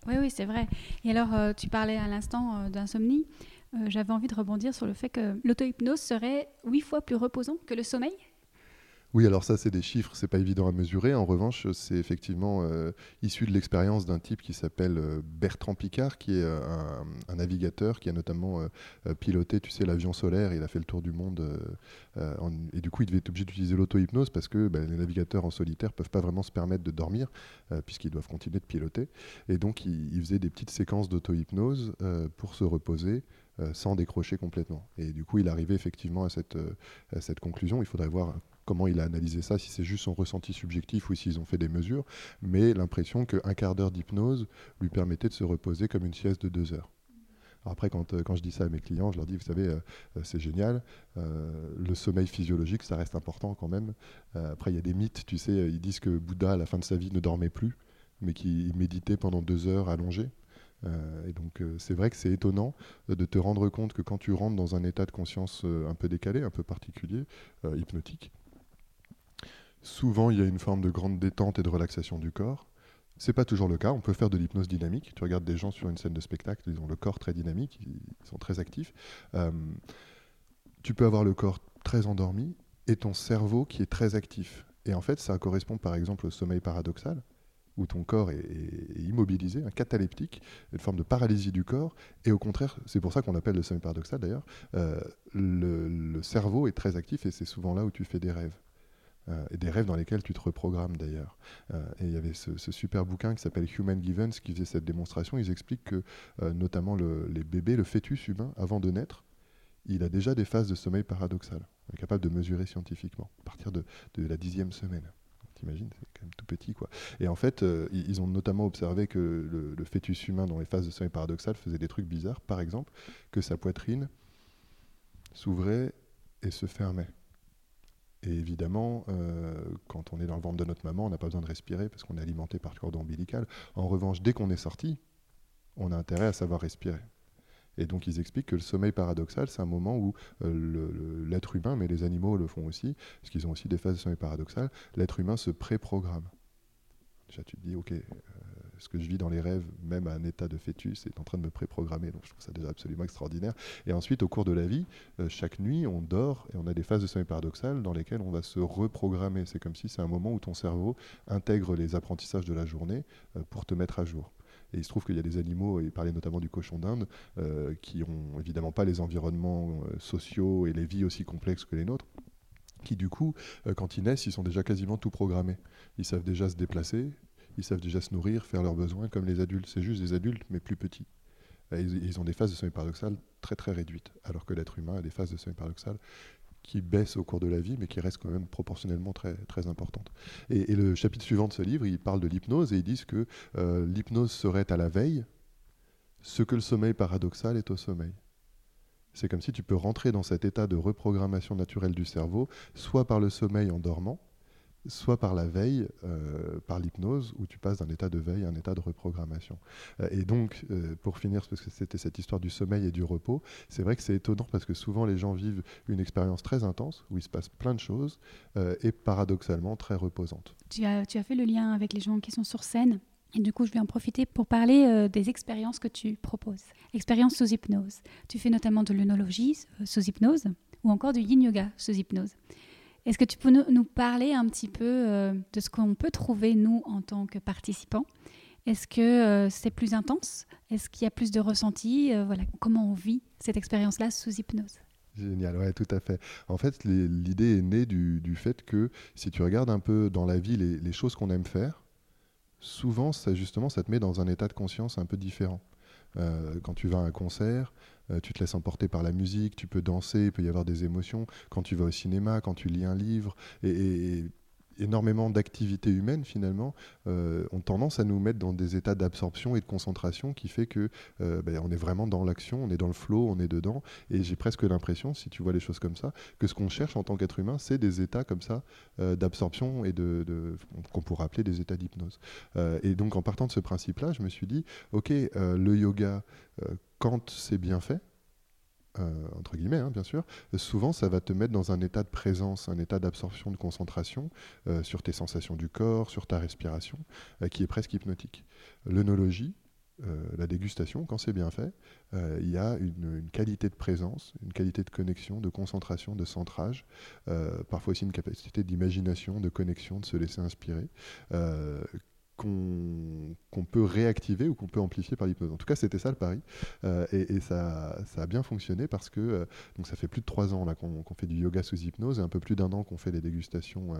[SPEAKER 1] Oui, oui, c'est vrai. Et alors, euh, tu parlais à l'instant euh, d'insomnie. J'avais envie de rebondir sur le fait que l'auto-hypnose serait huit fois plus reposant que le sommeil?
[SPEAKER 2] Oui, alors ça, c'est des chiffres, c'est pas évident à mesurer. En revanche, c'est effectivement euh, issu de l'expérience d'un type qui s'appelle euh, Bertrand Picard, qui est euh, un, navigateur qui a notamment piloté, tu sais, l'avion solaire. Il a fait le tour du monde. et du coup, il devait être obligé d'utiliser l'auto-hypnose parce que bah, les navigateurs en solitaire peuvent pas vraiment se permettre de dormir puisqu'ils doivent continuer de piloter. Et donc, il, il faisait des petites séquences d'auto-hypnose pour se reposer. Sans décrocher complètement. Et du coup, il arrivait effectivement à cette, à cette conclusion. Il faudrait voir comment il a analysé ça, si c'est juste son ressenti subjectif ou s'ils ont fait des mesures, mais l'impression qu'un quart d'heure d'hypnose lui permettait de se reposer comme une sieste de deux heures. après, quand, euh, quand, je dis ça à mes clients, je leur dis, vous savez, euh, euh, c'est génial, le sommeil physiologique, ça reste important quand même. après, il y a des mythes, tu sais, ils disent que Bouddha, à la fin de sa vie, ne dormait plus, mais qu'il méditait pendant deux heures allongé. Et donc c'est vrai que c'est étonnant de te rendre compte que quand tu rentres dans un état de conscience un peu décalé, un peu particulier, hypnotique, Souvent, il y a une forme de grande détente et de relaxation du corps. C'est pas toujours le cas. On peut faire de l'hypnose dynamique. Tu regardes des gens sur une scène de spectacle, ils ont le corps très dynamique, ils sont très actifs. Euh, tu peux avoir le corps très endormi et ton cerveau qui est très actif. Et en fait, ça correspond par exemple au sommeil paradoxal, où ton corps est, immobilisé, un cataleptique, une forme de paralysie du corps. Et au contraire, c'est pour ça qu'on appelle le sommeil paradoxal d'ailleurs, euh, le cerveau est très actif et c'est souvent là où tu fais des rêves. et des rêves dans lesquels tu te reprogrammes d'ailleurs. et il y avait ce, super bouquin qui s'appelle Human Givens qui faisait cette démonstration. Ils expliquent que notamment les bébés, le fœtus humain, avant de naître, il a déjà des phases de sommeil paradoxal. On est capable de mesurer scientifiquement à partir de, la dixième semaine. C'est quand même tout petit. Et en fait, euh, ils ont notamment observé que le, fœtus humain dans les phases de sommeil paradoxal faisait des trucs bizarres. Par exemple, que sa poitrine s'ouvrait et se fermait. Et évidemment, euh, quand on est dans le ventre de notre maman, on n'a pas besoin de respirer parce qu'on est alimenté par le cordon ombilical. En revanche, dès qu'on est sorti, on a intérêt à savoir respirer. Et donc ils expliquent que le sommeil paradoxal, c'est un moment où euh, l'être humain, mais les animaux le font aussi, parce qu'ils ont aussi des phases de sommeil paradoxal, l'être humain se pré-programme. Déjà tu te dis, ok, euh, ce que je vis dans les rêves, même à un état de fœtus, est en train de me pré-programmer. Donc je trouve ça déjà absolument extraordinaire. Et ensuite, au cours de la vie, euh, chaque nuit, on dort et on a des phases de sommeil paradoxal dans lesquelles on va se reprogrammer. C'est comme si c'est un moment où ton cerveau intègre les apprentissages de la journée pour te mettre à jour. Et il se trouve qu'il y a des animaux, il parlait notamment du cochon d'Inde, euh, qui n'ont évidemment pas les environnements euh, sociaux et les vies aussi complexes que les nôtres qui du coup, euh, quand ils naissent, ils sont déjà quasiment tout programmés. Ils savent déjà se déplacer, ils savent déjà se nourrir, faire leurs besoins comme les adultes. C'est juste des adultes, mais plus petits. ils, ont des phases de sommeil paradoxal très très réduites, alors que l'être humain a des phases de sommeil paradoxal qui baisse au cours de la vie, mais qui reste quand même proportionnellement très, très importante. Et, le chapitre suivant de ce livre, il parle de l'hypnose et ils disent que euh, l'hypnose serait à la veille ce que le sommeil paradoxal est au sommeil. C'est comme si tu peux rentrer dans cet état de reprogrammation naturelle du cerveau, soit par le sommeil en dormant, soit par la veille, euh, par l'hypnose, où tu passes d'un état de veille à un état de reprogrammation. Euh, et donc, euh, pour finir, parce que c'était cette histoire du sommeil et du repos, c'est vrai que c'est étonnant parce que souvent les gens vivent une expérience très intense, où il se passe plein de choses, et paradoxalement très reposante.
[SPEAKER 1] Tu as, fait le lien avec les gens qui sont sur scène. Et du coup, je vais en profiter pour parler des expériences que tu proposes. Expériences sous hypnose. Tu fais notamment de l'œnologie sous hypnose ou encore du yin yoga sous hypnose. Est-ce que tu peux nous, parler un petit peu euh, de ce qu'on peut trouver, nous, en tant que participants? Est-ce que euh, c'est plus intense? Est-ce qu'il y a plus de ressenti euh, voilà, Comment on vit cette expérience-là sous hypnose?
[SPEAKER 2] Génial, ouais, tout à fait. En fait, l'idée est née du, fait que si tu regardes un peu dans la vie les, les choses qu'on aime faire, souvent, ça, justement, ça te met dans un état de conscience un peu différent. Quand tu vas à un concert, euh, tu te laisses emporter par la musique, tu peux danser, il peut y avoir des émotions. Quand tu vas au cinéma, quand tu lis un livre, et, énormément d'activités humaines finalement euh, ont tendance à nous mettre dans des états d'absorption et de concentration qui fait que euh, ben, on est vraiment dans l'action, on est dans le flow, on est dedans. Et j'ai presque l'impression, si tu vois les choses comme ça, que ce qu'on cherche en tant qu'être humain, c'est des états comme ça d'absorption et de, qu'on pourrait appeler des états d'hypnose. et donc en partant de ce principe-là, je me suis dit, ok, le yoga quand c'est bien fait, euh, entre guillemets, hein, bien sûr, souvent ça va te mettre dans un état de présence, un état d'absorption, de concentration euh, sur tes sensations du corps, sur ta respiration, euh, qui est presque hypnotique. L'œnologie, la dégustation, quand c'est bien fait, il y a une, une, qualité de présence, une qualité de connexion, de concentration, de centrage, parfois aussi une capacité d'imagination, de connexion, de se laisser inspirer qu'on peut réactiver ou qu'on peut amplifier par l'hypnose. En tout cas, c'était ça le pari. Euh, et, ça, a bien fonctionné parce que euh, donc ça fait plus de trois ans qu'on fait du yoga sous hypnose et un peu plus d'un an qu'on fait des dégustations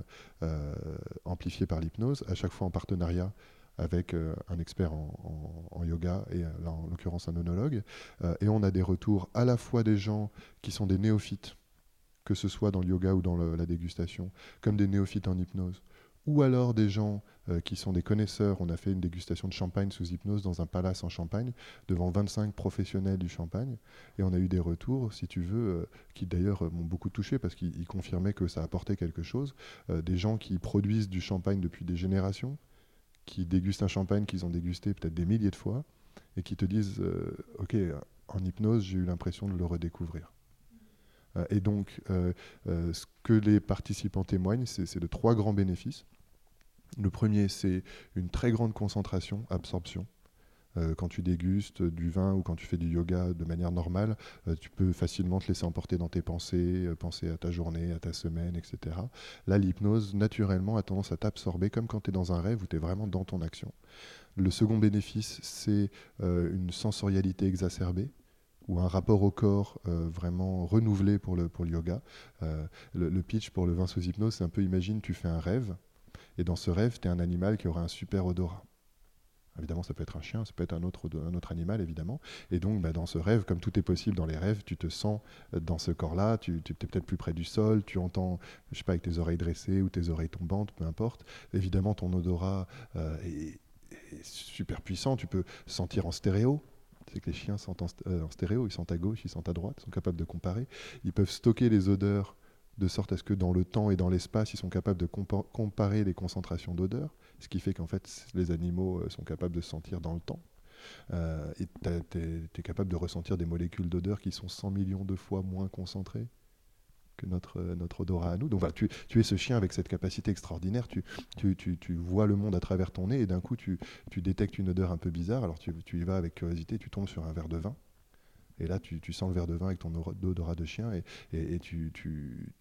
[SPEAKER 2] euh, amplifiées par l'hypnose, à chaque fois en partenariat avec un expert en, yoga et là, en l'occurrence un onologue. et on a des retours à la fois des gens qui sont des néophytes, que ce soit dans le yoga ou dans la dégustation, comme des néophytes en hypnose ou alors des gens euh, qui sont des connaisseurs. On a fait une dégustation de champagne sous hypnose dans un palace en Champagne, devant 25 professionnels du champagne. Et on a eu des retours, si tu veux, euh, qui d'ailleurs euh, m'ont beaucoup touché parce qu'ils confirmaient que ça apportait quelque chose. des gens qui produisent du champagne depuis des générations, qui dégustent un champagne qu'ils ont dégusté peut-être des milliers de fois, et qui te disent, OK, en hypnose, j'ai eu l'impression de le redécouvrir. Et donc, ce que les participants témoignent, c'est de trois grands bénéfices. Le premier, c'est une très grande concentration, absorption. Euh, quand tu dégustes du vin ou quand tu fais du yoga de manière normale, euh, tu peux facilement te laisser emporter dans tes pensées, euh, penser à ta journée, à ta semaine, etc. Là, l'hypnose, naturellement, a tendance à t'absorber comme quand tu es dans un rêve où tu es vraiment dans ton action. Le second bénéfice, c'est une sensorialité exacerbée ou un rapport au corps vraiment renouvelé pour le, pour le yoga. Le, le, pitch pour le vin sous hypnose, c'est un peu imagine, tu fais un rêve, et dans ce rêve, tu es un animal qui aura un super odorat. Évidemment, ça peut être un chien, ça peut être un autre, animal, évidemment. Et donc, bah, dans ce rêve, comme tout est possible dans les rêves, tu te sens euh, dans ce corps-là, tu, es peut-être plus près du sol, tu entends, je sais pas, avec tes oreilles dressées ou tes oreilles tombantes, peu importe. Évidemment, ton odorat euh, est, super puissant, tu peux sentir en stéréo. C'est que les chiens sentent en, euh, en, stéréo, ils sentent à gauche, ils sentent à droite, ils sont capables de comparer. Ils peuvent stocker les odeurs de sorte à ce que dans le temps et dans l'espace, ils sont capables de comparer les concentrations d'odeurs ce qui fait qu'en fait, les animaux euh, sont capables de se sentir dans le temps. Euh, et tu es, capable de ressentir des molécules d'odeur qui sont 100 millions de fois moins concentrées que notre, euh, notre odorat à nous. Donc tu, es ce chien avec cette capacité extraordinaire, tu vois le monde à travers ton nez et d'un coup tu, détectes une odeur un peu bizarre, alors tu, y vas avec curiosité, tu tombes sur un verre de vin et là, tu, sens le verre de vin avec ton odorat de chien et, tu,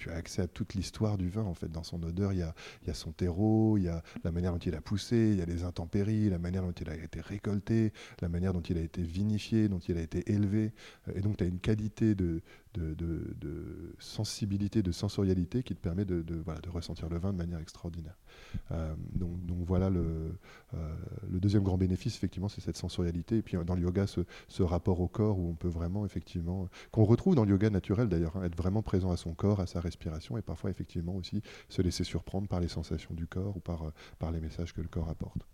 [SPEAKER 2] as accès à toute l'histoire du vin. En fait, dans son odeur, il y a, y a, son terreau, il y a la manière dont il a poussé, il y a les intempéries, la manière dont il a été récolté, la manière dont il a été vinifié, dont il a été élevé. Et donc, tu as une qualité de, de, sensibilité, de sensorialité qui te permet de, de ressentir le vin de manière extraordinaire. Euh, donc, voilà le, euh, le, deuxième grand bénéfice, effectivement, c'est cette sensorialité. Et puis dans le yoga, ce, ce, rapport au corps où on peut vraiment, effectivement, qu'on retrouve dans le yoga naturel d'ailleurs, hein, être vraiment présent à son corps, à sa respiration et parfois, effectivement, aussi se laisser surprendre par les sensations du corps ou par, par les messages que le corps apporte.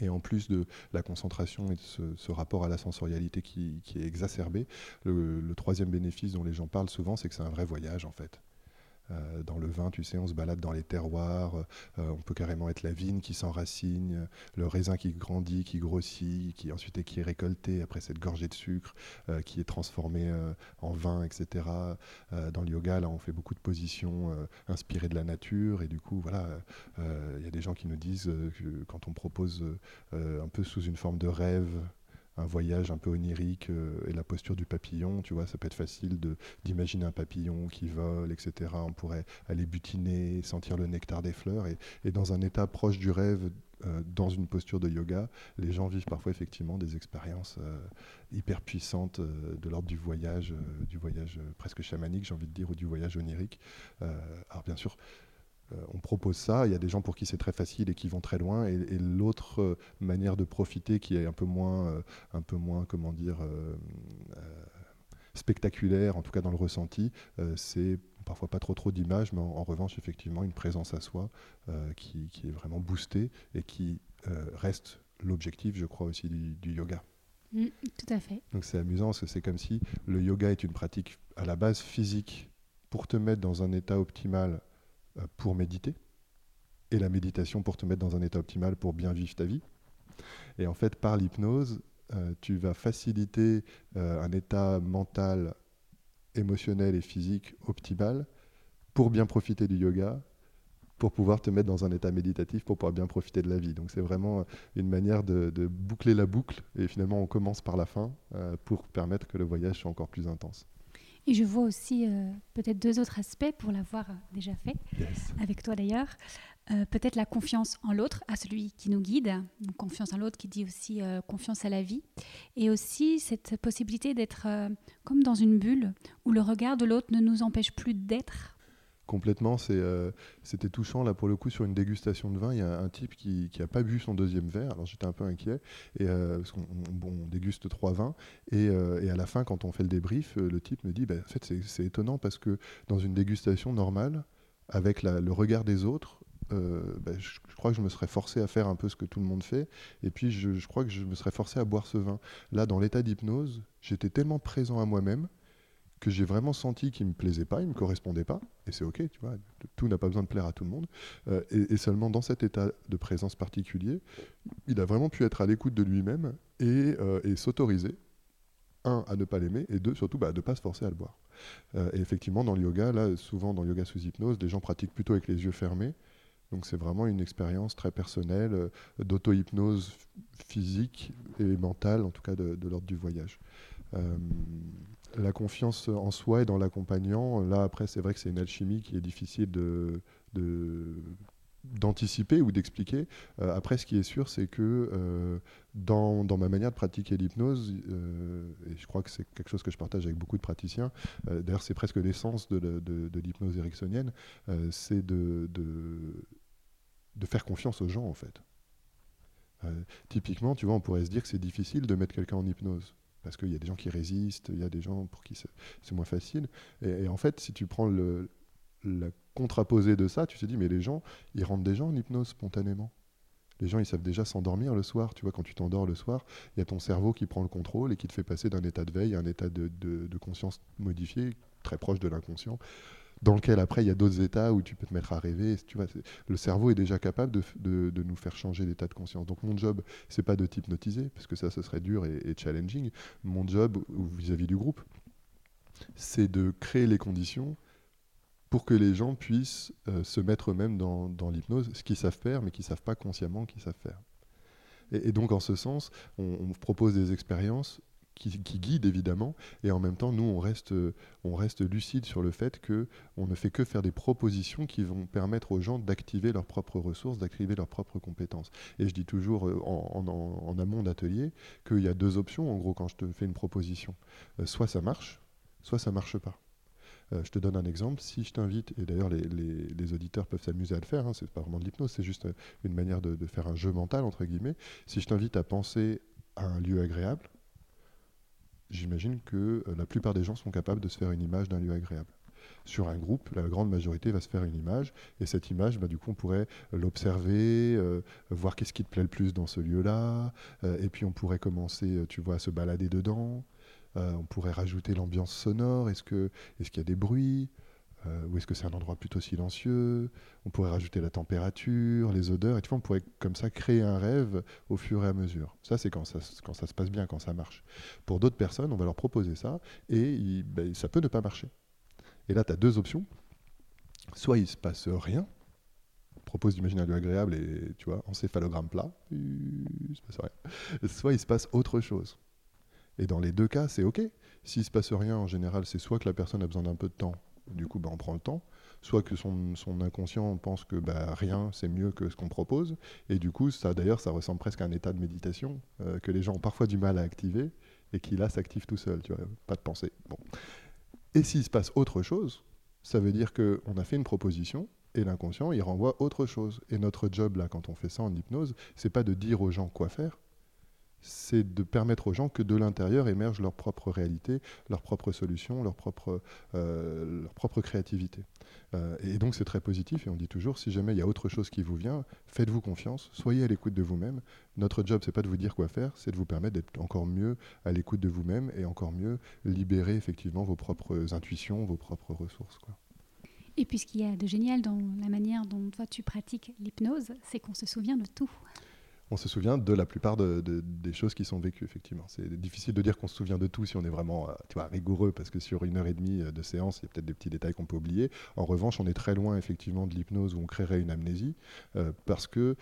[SPEAKER 2] Et en plus de la concentration et de ce, rapport à la sensorialité qui, est exacerbé, le, troisième bénéfice dont les gens parlent souvent, c'est que c'est un vrai voyage en fait. Euh, dans le vin, tu sais, on se balade dans les terroirs, euh, on peut carrément être la vigne qui s'enracine, le raisin qui grandit, qui grossit, qui ensuite est, qui est récolté après cette gorgée de sucre, euh, qui est transformé en vin, etc. dans le yoga, là, on fait beaucoup de positions inspirées de la nature, et du coup, voilà, il y a des gens qui nous disent que quand on propose un peu sous une forme de rêve, un voyage un peu onirique euh, et la posture du papillon, tu vois, ça peut être facile d'imaginer un papillon qui vole, etc. On pourrait aller butiner, sentir le nectar des fleurs et, dans un état proche du rêve, euh, dans une posture de yoga, les gens vivent parfois effectivement des expériences euh, hyper puissantes de l'ordre du voyage, du voyage presque chamanique, j'ai envie de dire, ou du voyage onirique. alors bien sûr, on propose ça. Il y a des gens pour qui c'est très facile et qui vont très loin. Et, l'autre euh, manière de profiter, qui est un peu moins, euh, un peu moins, comment dire, spectaculaire, en tout cas dans le ressenti, c'est parfois pas trop trop d'images, mais en, revanche effectivement une présence à soi qui, est vraiment boostée et qui reste l'objectif, je crois aussi du, yoga.
[SPEAKER 1] Mm, tout à fait.
[SPEAKER 2] Donc c'est amusant parce que c'est comme si le yoga est une pratique à la base physique pour te mettre dans un état optimal euh, pour méditer et la méditation pour te mettre dans un état optimal pour bien vivre ta vie. Et en fait, par l'hypnose, euh, tu vas faciliter euh, un état mental, émotionnel et physique optimal pour bien profiter du yoga, pour pouvoir te mettre dans un état méditatif, pour pouvoir bien profiter de la vie. Donc c'est vraiment une manière de, boucler la boucle et finalement on commence par la fin pour permettre que le voyage soit encore plus intense.
[SPEAKER 1] Et je vois aussi euh, peut-être deux autres aspects pour l'avoir euh, déjà fait, avec toi d'ailleurs. Euh, peut-être la confiance en l'autre, à celui qui nous guide, donc confiance en l'autre qui dit aussi confiance à la vie, et aussi cette possibilité d'être comme dans une bulle où le regard de l'autre ne nous empêche plus d'être
[SPEAKER 2] complètement. Euh, c'était touchant là pour le coup sur une dégustation de vin. Il y a un type qui n'a pas bu son deuxième verre. Alors j'étais un peu inquiet et euh, parce qu'on on, déguste trois vins euh, et, à la fin quand on fait le débrief, le type me dit bah, en fait c'est étonnant parce que dans une dégustation normale avec le regard des autres. Bah, je, crois que je me serais forcé à faire un peu ce que tout le monde fait, et puis je crois que je me serais forcé à boire ce vin. Là, dans l'état d'hypnose, j'étais tellement présent à moi-même que j'ai vraiment senti qu'il me plaisait pas, il me correspondait pas, et c'est ok, tu vois, tout n'a pas besoin de plaire à tout le monde. Euh, et, seulement dans cet état de présence particulier, il a vraiment pu être à l'écoute de lui-même et, euh, s'autoriser, un, à ne pas l'aimer, et deux, surtout, bah, à ne pas se forcer à le boire. Euh, et effectivement, dans le yoga, là, souvent dans le yoga sous hypnose, les gens pratiquent plutôt avec les yeux fermés. Donc c'est vraiment une expérience très personnelle d'auto-hypnose physique et mentale, en tout cas de, de l'ordre du voyage la confiance en soi et dans l'accompagnant, là après c'est vrai que c'est une alchimie qui est difficile de, d'anticiper ou d'expliquer. Euh, après, ce qui est sûr, c'est que euh, dans, ma manière de pratiquer l'hypnose, euh, et je crois que c'est quelque chose que je partage avec beaucoup de praticiens, d'ailleurs c'est presque l'essence de l'hypnose ericksonienne, c'est de, de, faire confiance aux gens en fait. typiquement, tu vois, on pourrait se dire que c'est difficile de mettre quelqu'un en hypnose parce qu'il y a des gens qui résistent, il y a des gens pour qui c'est moins facile. Et, en fait, si tu prends la contraposé de ça, tu te dis, mais les gens, ils rentrent déjà en hypnose spontanément. Les gens, ils savent déjà s'endormir le soir. Tu vois, quand tu t'endors le soir, il y a ton cerveau qui prend le contrôle et qui te fait passer d'un état de veille à un état de, conscience modifié, très proche de l'inconscient, dans lequel après, il y a d'autres états où tu peux te mettre à rêver. Tu vois, le cerveau est déjà capable de, nous faire changer d'état de conscience. Donc mon job, c'est pas de t'hypnotiser, parce que ça, ce serait dur et, challenging. Mon job, vis à -vis du groupe, c'est de créer les conditions pour que les gens puissent euh, se mettre eux-mêmes dans, l'hypnose, ce qu'ils savent faire, mais qu'ils savent pas consciemment qu'ils savent faire. Et, donc, en ce sens, on, propose des expériences qui, guident évidemment, et en même temps, nous, on reste, on reste lucide sur le fait qu'on ne fait que faire des propositions qui vont permettre aux gens d'activer leurs propres ressources, d'activer leurs propres compétences. Et je dis toujours euh, en, amont d'atelier qu'il y a deux options, en gros, quand je te fais une proposition. Euh, soit ça marche, soit ça ne marche pas. Euh, je te donne un exemple. Si je t'invite, et d'ailleurs les, auditeurs peuvent s'amuser à le faire, hein, c'est pas vraiment de l'hypnose, c'est juste une manière de, faire un jeu mental, entre guillemets. Si je t'invite à penser à un lieu agréable, j'imagine que euh, la plupart des gens sont capables de se faire une image d'un lieu agréable sur un groupe, la grande majorité va se faire une image, et cette image, bah, du coup, on pourrait l'observer, voir qu'est-ce qui te plaît le plus dans ce lieu-là, et puis on pourrait commencer, tu vois, à se balader dedans, euh, on pourrait rajouter l'ambiance sonore. Est-ce qu'il est y a des bruits euh, Ou est-ce que c'est un endroit plutôt silencieux? On pourrait rajouter la température, les odeurs. Et tu vois, on pourrait comme ça créer un rêve au fur et à mesure. Ça, c'est quand ça, se passe bien, quand ça marche. Pour d'autres personnes, on va leur proposer ça et ben, ça peut ne pas marcher. Et là, tu as deux options. Soit il se passe rien, propose d'imaginer un lieu agréable et tu vois, encéphalogramme plat, il se passe rien. Soit il se passe autre chose. Et dans les deux cas, c'est OK. S'il se passe rien, en général, c'est soit que la personne a besoin d'un peu de temps, du coup, bah, on prend le temps, soit que son, inconscient pense que bah, rien, c'est mieux que ce qu'on propose. Et du coup, ça d'ailleurs, ça ressemble presque à un état de méditation euh, que les gens ont parfois du mal à activer et qui là s'active tout seul, tu vois, pas de pensée. Bon. Et s'il se passe autre chose, ça veut dire qu'on a fait une proposition et l'inconscient, il renvoie autre chose. Et notre job, là, quand on fait ça en hypnose, c'est pas de dire aux gens quoi faire, c'est de permettre aux gens que de l'intérieur émergent leur propre réalité, leur propre, euh, leur propre créativité. Euh, et donc c'est très positif et on dit toujours, si jamais il y a autre chose qui vous vient, faites-vous confiance, soyez à l'écoute de vous-même. Notre job, c'est pas de vous dire quoi faire, c'est de vous permettre d'être encore mieux à l'écoute de vous-même et encore mieux libérer effectivement vos propres intuitions, vos propres ressources.
[SPEAKER 1] Et puis ce qu'il y a de génial dans la manière dont toi tu pratiques l'hypnose, c'est qu'on se souvient de tout
[SPEAKER 2] on se souvient de la plupart des choses qui sont vécues, effectivement. C'est difficile de dire qu'on se souvient de tout si on est vraiment euh, rigoureux, parce que sur une heure et demie euh, de séance, il y a peut-être des petits détails qu'on peut oublier. En revanche, on est très loin, effectivement, de l'hypnose où on créerait une amnésie, euh, parce que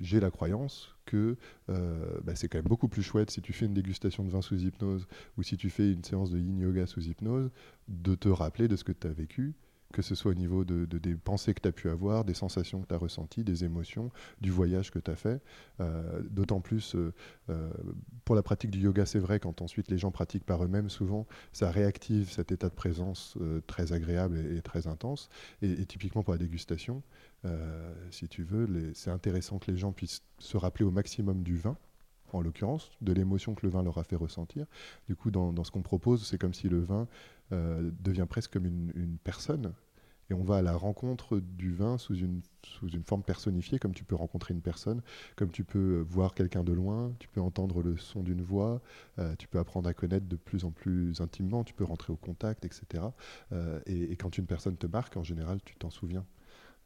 [SPEAKER 2] j'ai la croyance que bah, c'est quand même beaucoup plus chouette si tu fais une dégustation de vin sous hypnose ou si tu fais une séance de yin yoga sous hypnose, de te rappeler de ce que tu as vécu que ce soit au niveau de, des pensées que tu as pu avoir, des sensations que tu as ressenties, des émotions, du voyage que tu as fait. Euh, d'autant plus, euh, euh, pour la pratique du yoga, c'est vrai, quand ensuite les gens pratiquent par eux-mêmes, souvent, ça réactive cet état de présence très agréable et, très intense. Et, typiquement pour la dégustation, si tu veux, c'est intéressant que les gens puissent se rappeler au maximum du vin en l'occurrence, de l'émotion que le vin leur a fait ressentir. Du coup, dans, ce qu'on propose, c'est comme si le vin devient presque comme une, personne. Et on va à la rencontre du vin sous une, sous une forme personnifiée, comme tu peux rencontrer une personne, comme tu peux voir quelqu'un de loin, tu peux entendre le son d'une voix, euh, tu peux apprendre à connaître de plus en plus intimement, tu peux rentrer au contact, etc. Euh, et, quand une personne te marque, en général, tu t'en souviens.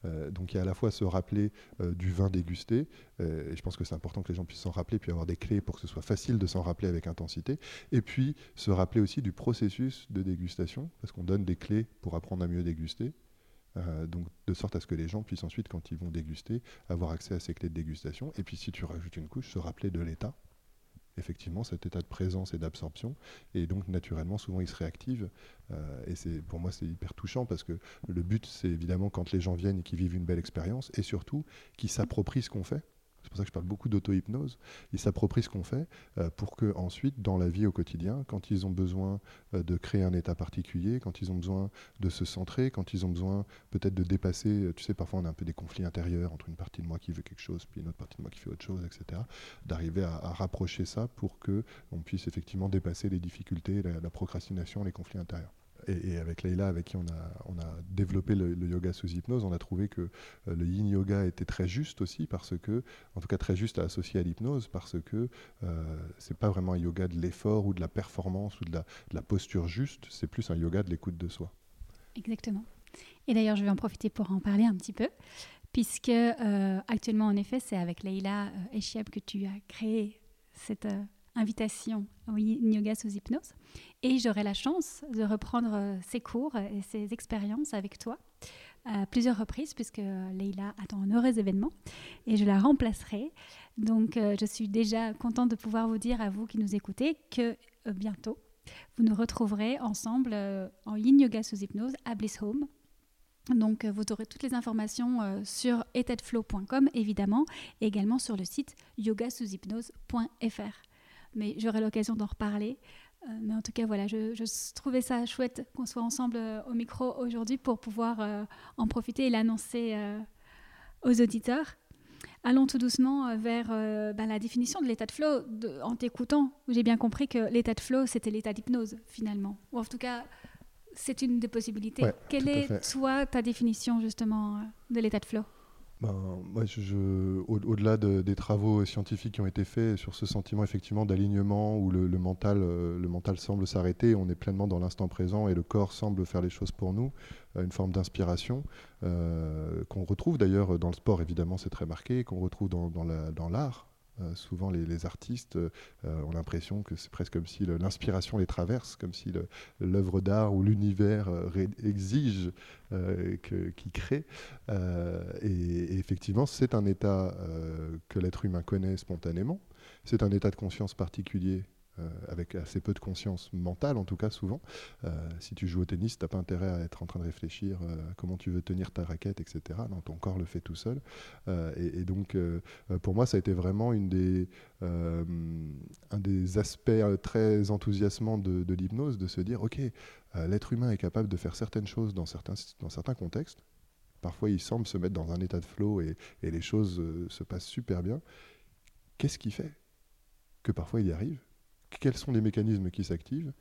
[SPEAKER 2] Euh, donc il y a à la fois se rappeler euh, du vin dégusté, euh, et je pense que c'est important que les gens puissent s'en rappeler, puis avoir des clés pour que ce soit facile de s'en rappeler avec intensité, et puis se rappeler aussi du processus de dégustation, parce qu'on donne des clés pour apprendre à mieux déguster. donc de sorte à ce que les gens puissent ensuite, quand ils vont déguster, avoir accès à ces clés de dégustation. Et puis si tu rajoutes une couche, se rappeler de l'état effectivement cet état de présence et d'absorption. Et donc, naturellement, souvent, il se réactive. Euh, et c'est, pour moi, c'est hyper touchant parce que le but, c'est évidemment quand les gens viennent et qu'ils vivent une belle expérience et surtout qu'ils s'approprient ce qu'on fait. C'est pour ça que je parle beaucoup d'auto-hypnose. Ils s'approprient ce qu'on fait euh, pour que ensuite, dans la vie au quotidien, quand ils ont besoin euh, de créer un état particulier, quand ils ont besoin de se centrer, quand ils ont besoin peut-être de dépasser, euh, tu sais, parfois on a un peu des conflits intérieurs entre une partie de moi qui veut quelque chose, puis une autre partie de moi qui fait autre chose, etc. D'arriver à, rapprocher ça pour que on puisse effectivement dépasser les difficultés, la procrastination, les conflits intérieurs et, avec Leïla, avec qui on a, on a développé le, yoga sous hypnose, on a trouvé que euh, le yin yoga était très juste aussi, parce que, en tout cas très juste à associer à l'hypnose, parce que euh, c'est pas vraiment un yoga de l'effort ou de la performance ou de la, posture juste, c'est plus un yoga de l'écoute de soi.
[SPEAKER 1] Exactement. Et d'ailleurs, je vais en profiter pour en parler un petit peu, puisque euh, actuellement, en effet, c'est avec Leïla euh, Echiab que tu as créé cette invitation au yoga sous hypnose. Et j'aurai la chance de reprendre euh, ces cours et ces expériences avec toi à plusieurs reprises, puisque Leïla attend un heureux événement et je la remplacerai. Donc, euh, je suis déjà contente de pouvoir vous dire à vous qui nous écoutez que euh, bientôt, vous nous retrouverez ensemble en yin yoga sous hypnose à Bliss Home. Donc, vous aurez toutes les informations sur etatflow.com, évidemment, et également sur le site yogasous-hypnose.fr mais j'aurai l'occasion d'en reparler. Euh, mais en tout cas, voilà, je, trouvais ça chouette qu'on soit ensemble euh, au micro aujourd'hui pour pouvoir euh, en profiter et l'annoncer aux auditeurs. Allons tout doucement vers bah, la définition de l'état de flow. en t'écoutant, j'ai bien compris que l'état de flow, c'était l'état d'hypnose finalement. Ou en tout cas, c'est une des possibilités. Quelle est, toi, ta définition justement de l'état de flow?
[SPEAKER 2] Ben, je, au-delà des travaux scientifiques qui ont été faits sur ce sentiment effectivement d'alignement où le, mental, euh, le mental semble s'arrêter, on est pleinement dans l'instant présent et le corps semble faire les choses pour nous, euh, une forme d'inspiration euh, qu'on retrouve d'ailleurs dans le sport, évidemment, c'est très marqué, qu'on retrouve dans, dans l'art euh, souvent, les, artistes euh, ont l'impression que c'est presque comme si l'inspiration les traverse, comme si l'œuvre d'art ou l'univers euh, exige qu'ils créent. et, effectivement, c'est un état que l'être humain connaît spontanément. C'est un état de conscience particulier euh, avec assez peu de conscience mentale en tout cas souvent. Euh, si tu joues au tennis, tu n'as pas intérêt à être en train de réfléchir euh, à comment tu veux tenir ta raquette, etc. Non, ton corps le fait tout seul. Et, donc pour moi, ça a été vraiment une des, un des aspects très enthousiasmants de, l'hypnose, de se dire, ok, l'être humain est capable de faire certaines choses dans certains, contextes. Parfois, il semble se mettre dans un état de flow et les choses se passent super bien. Qu'est-ce qui fait? Que parfois il y arrive quels sont les mécanismes qui s'activent,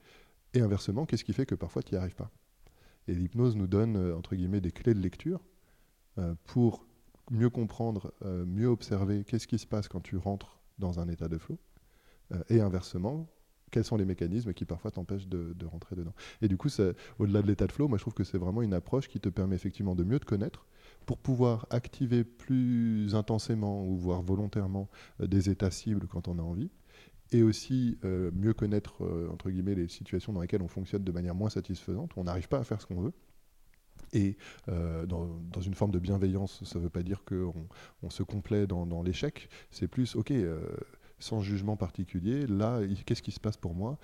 [SPEAKER 2] et inversement, qu'est-ce qui fait que parfois tu n'y arrives pas. Et l'hypnose nous donne, euh, entre guillemets, des clés de lecture euh, pour mieux comprendre, euh, mieux observer qu'est-ce qui se passe quand tu rentres dans un état de flow, et inversement, quels sont les mécanismes qui parfois t'empêchent de, rentrer dedans. Et du coup, au-delà de l'état de flow, moi je trouve que c'est vraiment une approche qui te permet effectivement de mieux te connaître pour pouvoir activer plus intensément ou voire volontairement des états cibles quand on a envie, et aussi euh, mieux connaître euh, entre guillemets les situations dans lesquelles on fonctionne de manière moins satisfaisante, on n'arrive pas à faire ce qu'on veut. Et euh, dans, une forme de bienveillance, ça ne veut pas dire qu'on on se complaît dans, l'échec, c'est plus, ok, sans jugement particulier, là, qu'est-ce qui se passe pour moi?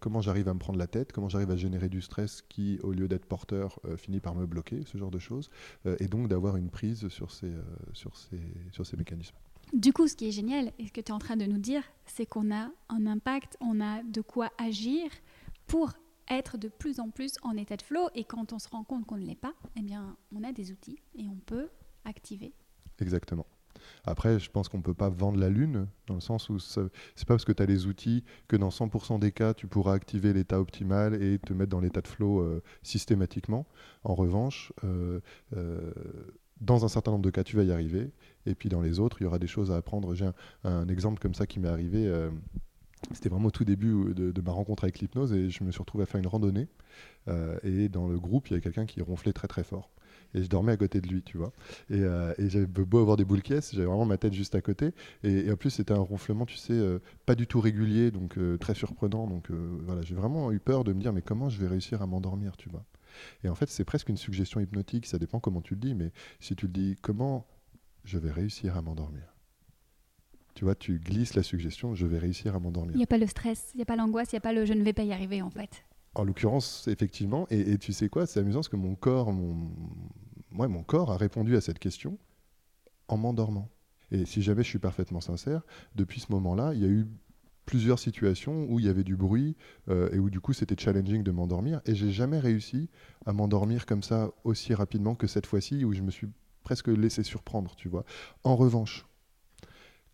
[SPEAKER 2] Comment j'arrive à me prendre la tête? Comment j'arrive à générer du stress qui, au lieu d'être porteur, finit par me bloquer, ce genre de choses. Et donc d'avoir une prise sur ces mécanismes.
[SPEAKER 1] Du coup, ce qui est génial, et ce que tu es en train de nous dire, c'est qu'on a un impact, on a de quoi agir pour être de plus en plus en état de flow. Et quand on se rend compte qu'on ne l'est pas, eh bien, on a des outils et on peut activer.
[SPEAKER 2] Exactement. Après, je pense qu'on ne peut pas vendre la lune, dans le sens où c'est pas parce que tu as les outils que dans 100% des cas, tu pourras activer l'état optimal et te mettre dans l'état de flow euh, systématiquement. En revanche, euh, euh, dans un certain nombre de cas, tu vas y arriver. Et puis dans les autres, il y aura des choses à apprendre. J'ai un, exemple comme ça qui m'est arrivé. Euh, c'était vraiment au tout début de, ma rencontre avec l'hypnose et je me suis retrouvé à faire une randonnée. Euh, et dans le groupe, il y avait quelqu'un qui ronflait très très fort. Et je dormais à côté de lui, tu vois. Et, euh, j'avais beau avoir des boules caisses, j'avais vraiment ma tête juste à côté. Et, en plus, c'était un ronflement, tu sais, pas du tout régulier, donc très surprenant. Donc voilà, j'ai vraiment eu peur de me dire, mais comment je vais réussir à m'endormir, tu vois. Et en fait, c'est presque une suggestion hypnotique, ça dépend comment tu le dis, mais si tu le dis, comment je vais réussir à m'endormir? Tu vois, tu glisses la suggestion, je vais réussir à m'endormir.
[SPEAKER 1] Il n'y a pas le stress, il n'y a pas l'angoisse, il n'y a pas le je ne vais pas y arriver en fait.
[SPEAKER 2] En l'occurrence, effectivement, et, tu sais quoi, c'est amusant parce que mon corps, mon, mon corps a répondu à cette question en m'endormant. Et si jamais je suis parfaitement sincère, depuis ce moment-là, il y a eu plusieurs situations où il y avait du bruit euh, et où du coup c'était challenging de m'endormir. Et j'ai jamais réussi à m'endormir comme ça aussi rapidement que cette fois-ci où je me suis presque laissé surprendre, tu vois. En revanche,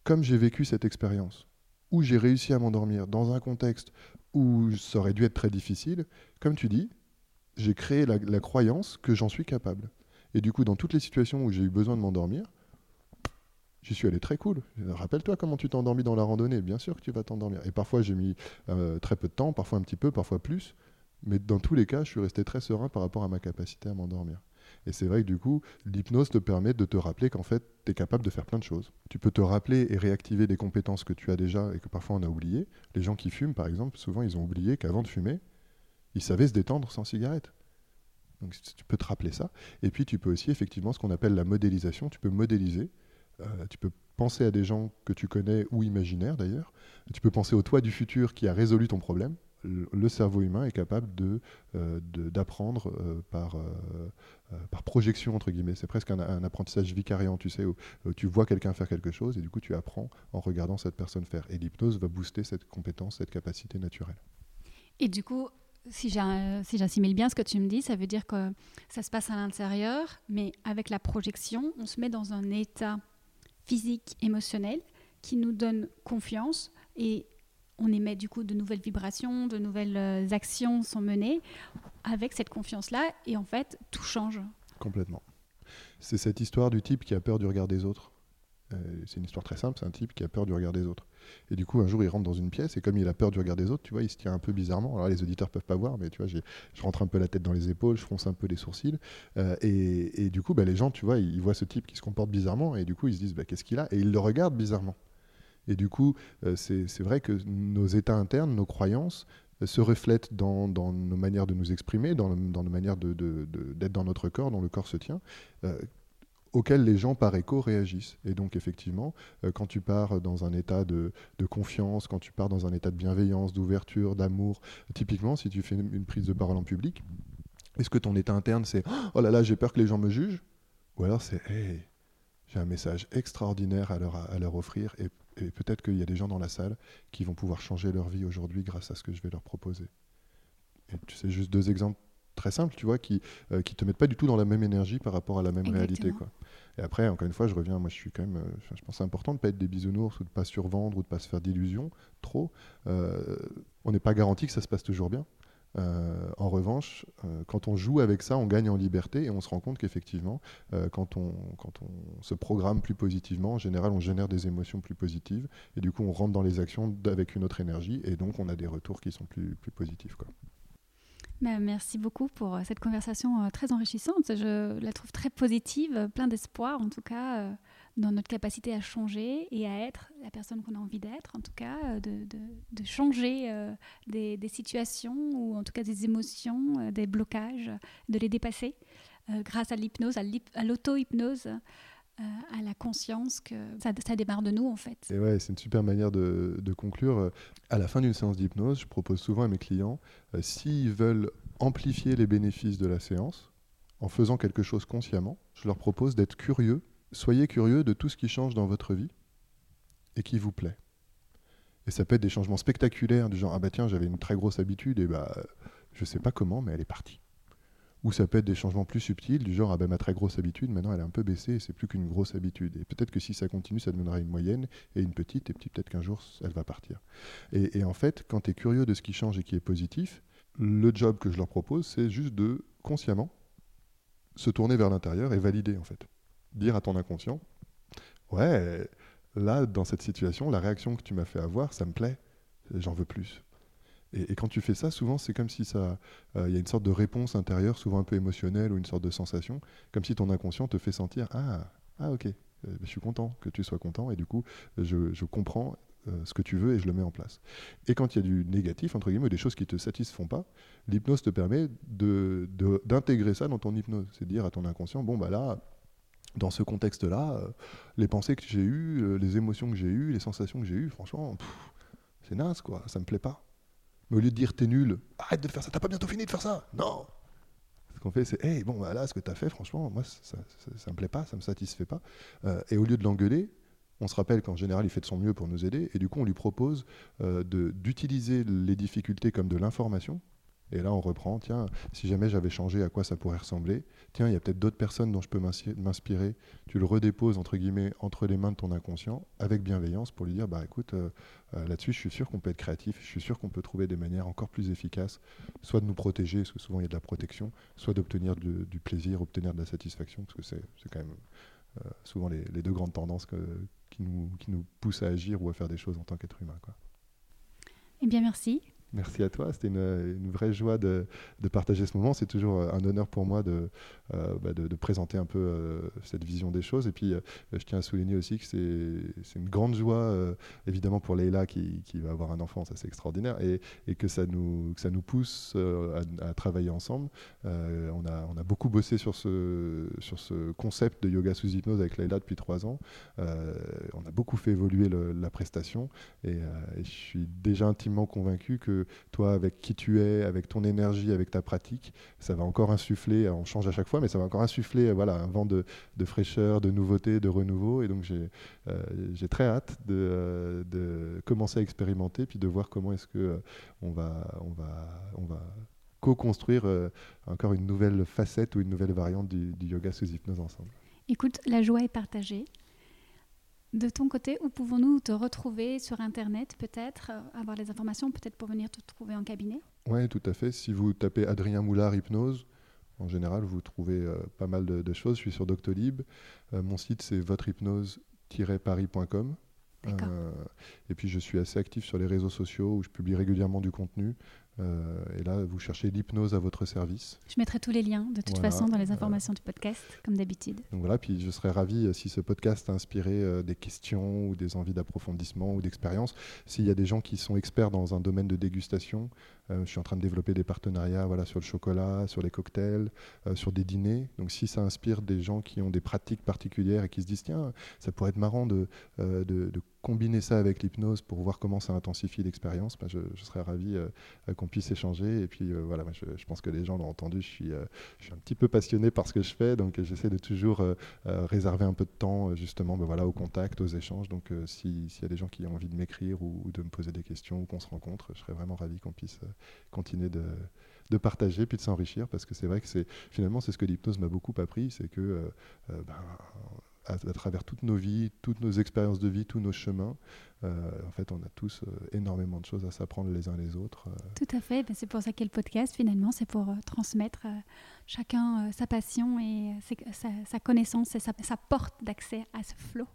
[SPEAKER 2] comme j'ai vécu cette expérience, où j'ai réussi à m'endormir dans un contexte où ça aurait dû être très difficile, comme tu dis, j'ai créé la, croyance que j'en suis capable. Et du coup, dans toutes les situations où j'ai eu besoin de m'endormir, j'y suis allé très cool. Rappelle-toi comment tu t'es endormi dans la randonnée. Bien sûr que tu vas t'endormir. Et parfois, j'ai mis euh, très peu de temps, parfois un petit peu, parfois plus. Mais dans tous les cas, je suis resté très serein par rapport à ma capacité à m'endormir. Et c'est vrai que du coup, l'hypnose te permet de te rappeler qu'en fait, tu es capable de faire plein de choses. Tu peux te rappeler et réactiver des compétences que tu as déjà et que parfois on a oubliées. Les gens qui fument, par exemple, souvent ils ont oublié qu'avant de fumer, ils savaient se détendre sans cigarette. Donc tu peux te rappeler ça. Et puis tu peux aussi effectivement ce qu'on appelle la modélisation. Tu peux modéliser. Euh, tu peux penser à des gens que tu connais ou imaginaires d'ailleurs. Tu peux penser au toi du futur qui a résolu ton problème le cerveau humain est capable euh, d'apprendre euh, par, euh, par projection, entre guillemets. C'est presque un, apprentissage vicariant, tu sais, où, tu vois quelqu'un faire quelque chose et du coup tu apprends en regardant cette personne faire. Et l'hypnose va booster cette compétence, cette capacité naturelle.
[SPEAKER 1] Et du coup, si j'assimile bien ce que tu me dis, ça veut dire que ça se passe à l'intérieur, mais avec la projection, on se met dans un état physique, émotionnel qui nous donne confiance et on émet du coup de nouvelles vibrations, de nouvelles euh, actions sont menées avec cette confiance-là et en fait tout change.
[SPEAKER 2] Complètement. C'est cette histoire du type qui a peur du regard des autres. Euh, c'est une histoire très simple, c'est un type qui a peur du regard des autres. Et du coup, un jour, il rentre dans une pièce et comme il a peur du regard des autres, tu vois, il se tient un peu bizarrement. Alors les auditeurs peuvent pas voir, mais tu vois, je rentre un peu la tête dans les épaules, je fronce un peu les sourcils. Euh, et, du coup, bah, les gens, tu vois, ils, voient ce type qui se comporte bizarrement et du coup, ils se disent, bah, qu'est-ce qu'il a? Et ils le regardent bizarrement. Et du coup, euh, c'est vrai que nos états internes, nos croyances, euh, se reflètent dans, nos manières de nous exprimer, dans, nos manières d'être dans notre corps, dont le corps se tient, auxquelles les gens par écho réagissent. Et donc effectivement, quand tu pars dans un état de, confiance, quand tu pars dans un état de bienveillance, d'ouverture, d'amour, typiquement si tu fais une, prise de parole en public, est-ce que ton état interne c'est ⁇ Oh là là, j'ai peur que les gens me jugent ?⁇ Ou alors c'est ⁇ Hey, j'ai un message extraordinaire à leur, à leur offrir et et peut-être qu'il y a des gens dans la salle qui vont pouvoir changer leur vie aujourd'hui grâce à ce que je vais leur proposer. Et tu sais, juste deux exemples très simples, tu vois, qui ne euh, te mettent pas du tout dans la même énergie par rapport à la même réalité, quoi. Et après, encore une fois, je reviens, moi je suis quand même, euh, je pense c'est important de pas être des bisounours ou de pas survendre ou de pas se faire d'illusions trop. Euh, on n'est pas garanti que ça se passe toujours bien. Euh, en revanche, euh, quand on joue avec ça, on gagne en liberté et on se rend compte qu'effectivement, euh, quand, on, quand on se programme plus positivement, en général, on génère des émotions plus positives et du coup, on rentre dans les actions avec une autre énergie et donc on a des retours qui sont plus, plus positifs. Quoi.
[SPEAKER 1] Bah, merci beaucoup pour cette conversation très enrichissante. Je la trouve très positive, plein d'espoir en tout cas dans notre capacité à changer et à être la personne qu'on a envie d'être, en tout cas, euh, de, changer euh, des, des, situations ou en tout cas des émotions, euh, des blocages, de les dépasser grâce à l'hypnose, à l'auto-hypnose. À la conscience que ça, démarre de nous en fait.
[SPEAKER 2] Et ouais, c'est une super manière de, conclure. À la fin d'une séance d'hypnose, je propose souvent à mes clients, s'ils veulent amplifier les bénéfices de la séance, en faisant quelque chose consciemment, je leur propose d'être curieux soyez curieux de tout ce qui change dans votre vie et qui vous plaît. Et ça peut être des changements spectaculaires, du genre Ah bah tiens, j'avais une très grosse habitude et bah je sais pas comment, mais elle est partie. Ou ça peut être des changements plus subtils, du genre Ah bah ma très grosse habitude, maintenant elle est un peu baissée c'est plus qu'une grosse habitude. Et peut-être que si ça continue, ça deviendra une moyenne et une petite, et peut-être qu'un jour elle va partir. Et, et en fait, quand tu es curieux de ce qui change et qui est positif, le job que je leur propose, c'est juste de consciemment se tourner vers l'intérieur et valider en fait dire à ton inconscient, ouais, là, dans cette situation, la réaction que tu m'as fait avoir, ça me plaît, j'en veux plus. Et, quand tu fais ça, souvent, c'est comme si ça, euh, il y a une sorte de réponse intérieure, souvent un peu émotionnelle ou une sorte de sensation, comme si ton inconscient te fait sentir, ah, ah ok, euh, je suis content que tu sois content, et du coup, je, comprends euh, ce que tu veux et je le mets en place. Et quand il y a du négatif, entre guillemets, des choses qui ne te satisfont pas, l'hypnose te permet d'intégrer ça dans ton hypnose. C'est dire à ton inconscient, bon, bah là, dans ce contexte-là, les pensées que j'ai eues, les émotions que j'ai eues, les sensations que j'ai eues, franchement, c'est naze, quoi, ça me plaît pas. Mais au lieu de dire t'es nul, arrête de faire ça, t'as pas bientôt fini de faire ça. Non Ce qu'on fait, c'est hey, bon, bah là, ce que t'as fait, franchement, moi, ça, ça, me plaît pas, ça me satisfait pas. Euh, et au lieu de l'engueuler, on se rappelle qu'en général, il fait de son mieux pour nous aider, et du coup, on lui propose euh, d'utiliser les difficultés comme de l'information, et là, on reprend, tiens, si jamais j'avais changé, à quoi ça pourrait ressembler Tiens, il y a peut-être d'autres personnes dont je peux m'inspirer. Tu le redéposes, entre guillemets, entre les mains de ton inconscient, avec bienveillance, pour lui dire, bah écoute, euh, euh, là-dessus, je suis sûr qu'on peut être créatif, je suis sûr qu'on peut trouver des manières encore plus efficaces, soit de nous protéger, parce que souvent il y a de la protection, soit d'obtenir du, plaisir, obtenir de la satisfaction, parce que c'est quand même euh, souvent les, deux grandes tendances qui, nous, qui nous poussent à agir ou à faire des choses en tant qu'être humain. Quoi.
[SPEAKER 1] Eh bien, merci.
[SPEAKER 2] Merci à toi. C'était une, vraie joie de, partager ce moment. C'est toujours euh, un honneur pour moi de, euh, bah, présenter un peu euh, cette vision des choses. Et puis, je tiens à souligner aussi que c'est une grande joie, évidemment, pour Leïla qui, va avoir un enfant. Ça, c'est extraordinaire. Et, et, que, ça nous, pousse à, travailler ensemble. on, a, beaucoup bossé sur ce, concept de yoga sous hypnose avec Leïla depuis trois ans. on a beaucoup fait évoluer la prestation. et je suis déjà intimement convaincu que toi, avec qui tu es, avec ton énergie, avec ta pratique, ça va encore insuffler, on change à chaque fois, mais ça va encore insuffler voilà, un vent de, fraîcheur, de nouveauté, de renouveau. Et donc j'ai euh, très hâte de, de, commencer à expérimenter, puis de voir comment est-ce qu'on euh, on va, on va, on va co-construire euh, encore une nouvelle facette ou une nouvelle variante du, du yoga sous hypnose ensemble.
[SPEAKER 1] Écoute, la joie est partagée. De ton côté, où pouvons-nous te retrouver sur Internet, peut-être, euh, avoir les informations, peut-être pour venir te trouver en cabinet?
[SPEAKER 2] Oui, tout à fait. Si vous tapez Adrien Moulard Hypnose, en général, vous trouvez euh, pas mal de, choses. Je suis sur Doctolib. Euh, mon site, c'est votrehypnose-paris.com. et puis, je suis assez actif sur les réseaux sociaux où je publie régulièrement du contenu. Euh, et là, vous cherchez l'hypnose à votre service.
[SPEAKER 1] Je mettrai tous les liens, de toute façon, dans les informations du podcast, comme d'habitude.
[SPEAKER 2] Donc voilà, puis je serais ravi euh, si ce podcast a inspiré euh, des questions ou des envies d'approfondissement ou d'expérience. S'il y a des gens qui sont experts dans un domaine de dégustation, je suis en train de développer des partenariats voilà, sur le chocolat, sur les cocktails, sur des dîners. Donc si ça inspire des gens qui ont des pratiques particulières et qui se disent, tiens, ça pourrait être marrant de, de, de combiner ça avec l'hypnose pour voir comment ça intensifie l'expérience, ben, je, serais ravi euh, qu'on puisse échanger. Et puis euh, voilà, je, pense que les gens l'ont entendu, je suis, euh, je suis un petit peu passionné par ce que je fais, donc j'essaie de toujours réserver un peu de temps justement ben, voilà, au contact, aux échanges. Donc s'il y a des gens qui ont envie de m'écrire ou, de me poser des questions ou qu'on se rencontre, je serais vraiment ravi qu'on puisse continuer de de partager puis de s'enrichir parce que c'est vrai que c'est finalement c'est ce que l'hypnose m'a beaucoup appris c'est que ben, à, travers toutes nos vies, toutes nos expériences de vie, tous nos chemins. Euh, en fait, on a tous euh, énormément de choses à s'apprendre les uns les autres. Euh.
[SPEAKER 1] Tout à fait. Ben, c'est pour ça qu'est le podcast, finalement. C'est pour transmettre chacun sa passion et sa, connaissance et sa, porte d'accès à ce flot.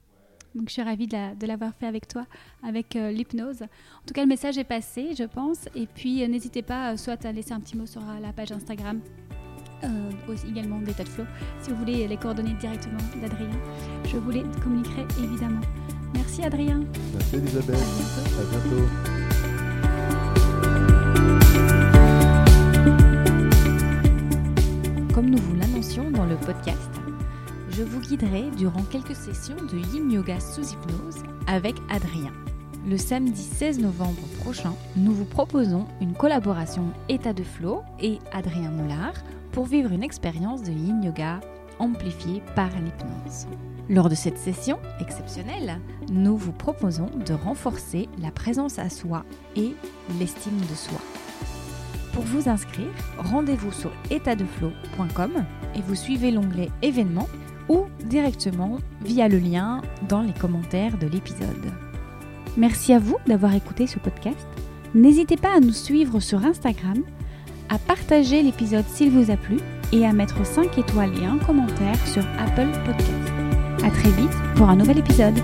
[SPEAKER 1] Donc, je suis ravie de l'avoir fait avec toi, avec l'hypnose. En tout cas, le message est passé, je pense. Et puis, n'hésitez pas soit à laisser un petit mot sur la page Instagram euh, également d'état de flow. Si vous voulez les coordonnées directement d'Adrien, je vous les communiquerai évidemment. Merci Adrien.
[SPEAKER 2] Merci Elisabeth. À bientôt.
[SPEAKER 3] Comme nous vous l'annoncions dans le podcast, je vous guiderai durant quelques sessions de Yin Yoga sous hypnose avec Adrien. Le samedi 16 novembre prochain, nous vous proposons une collaboration État de Flow et Adrien Moulard pour vivre une expérience de yin yoga amplifiée par l'hypnose. Lors de cette session exceptionnelle, nous vous proposons de renforcer la présence à soi et l'estime de soi. Pour vous inscrire, rendez-vous sur étatdeflow.com et vous suivez l'onglet événements ou directement via le lien dans les commentaires de l'épisode. Merci à vous d'avoir écouté ce podcast. N'hésitez pas à nous suivre sur Instagram à partager l'épisode s'il vous a plu et à mettre 5 étoiles et un commentaire sur Apple Podcast. A très vite pour un nouvel épisode.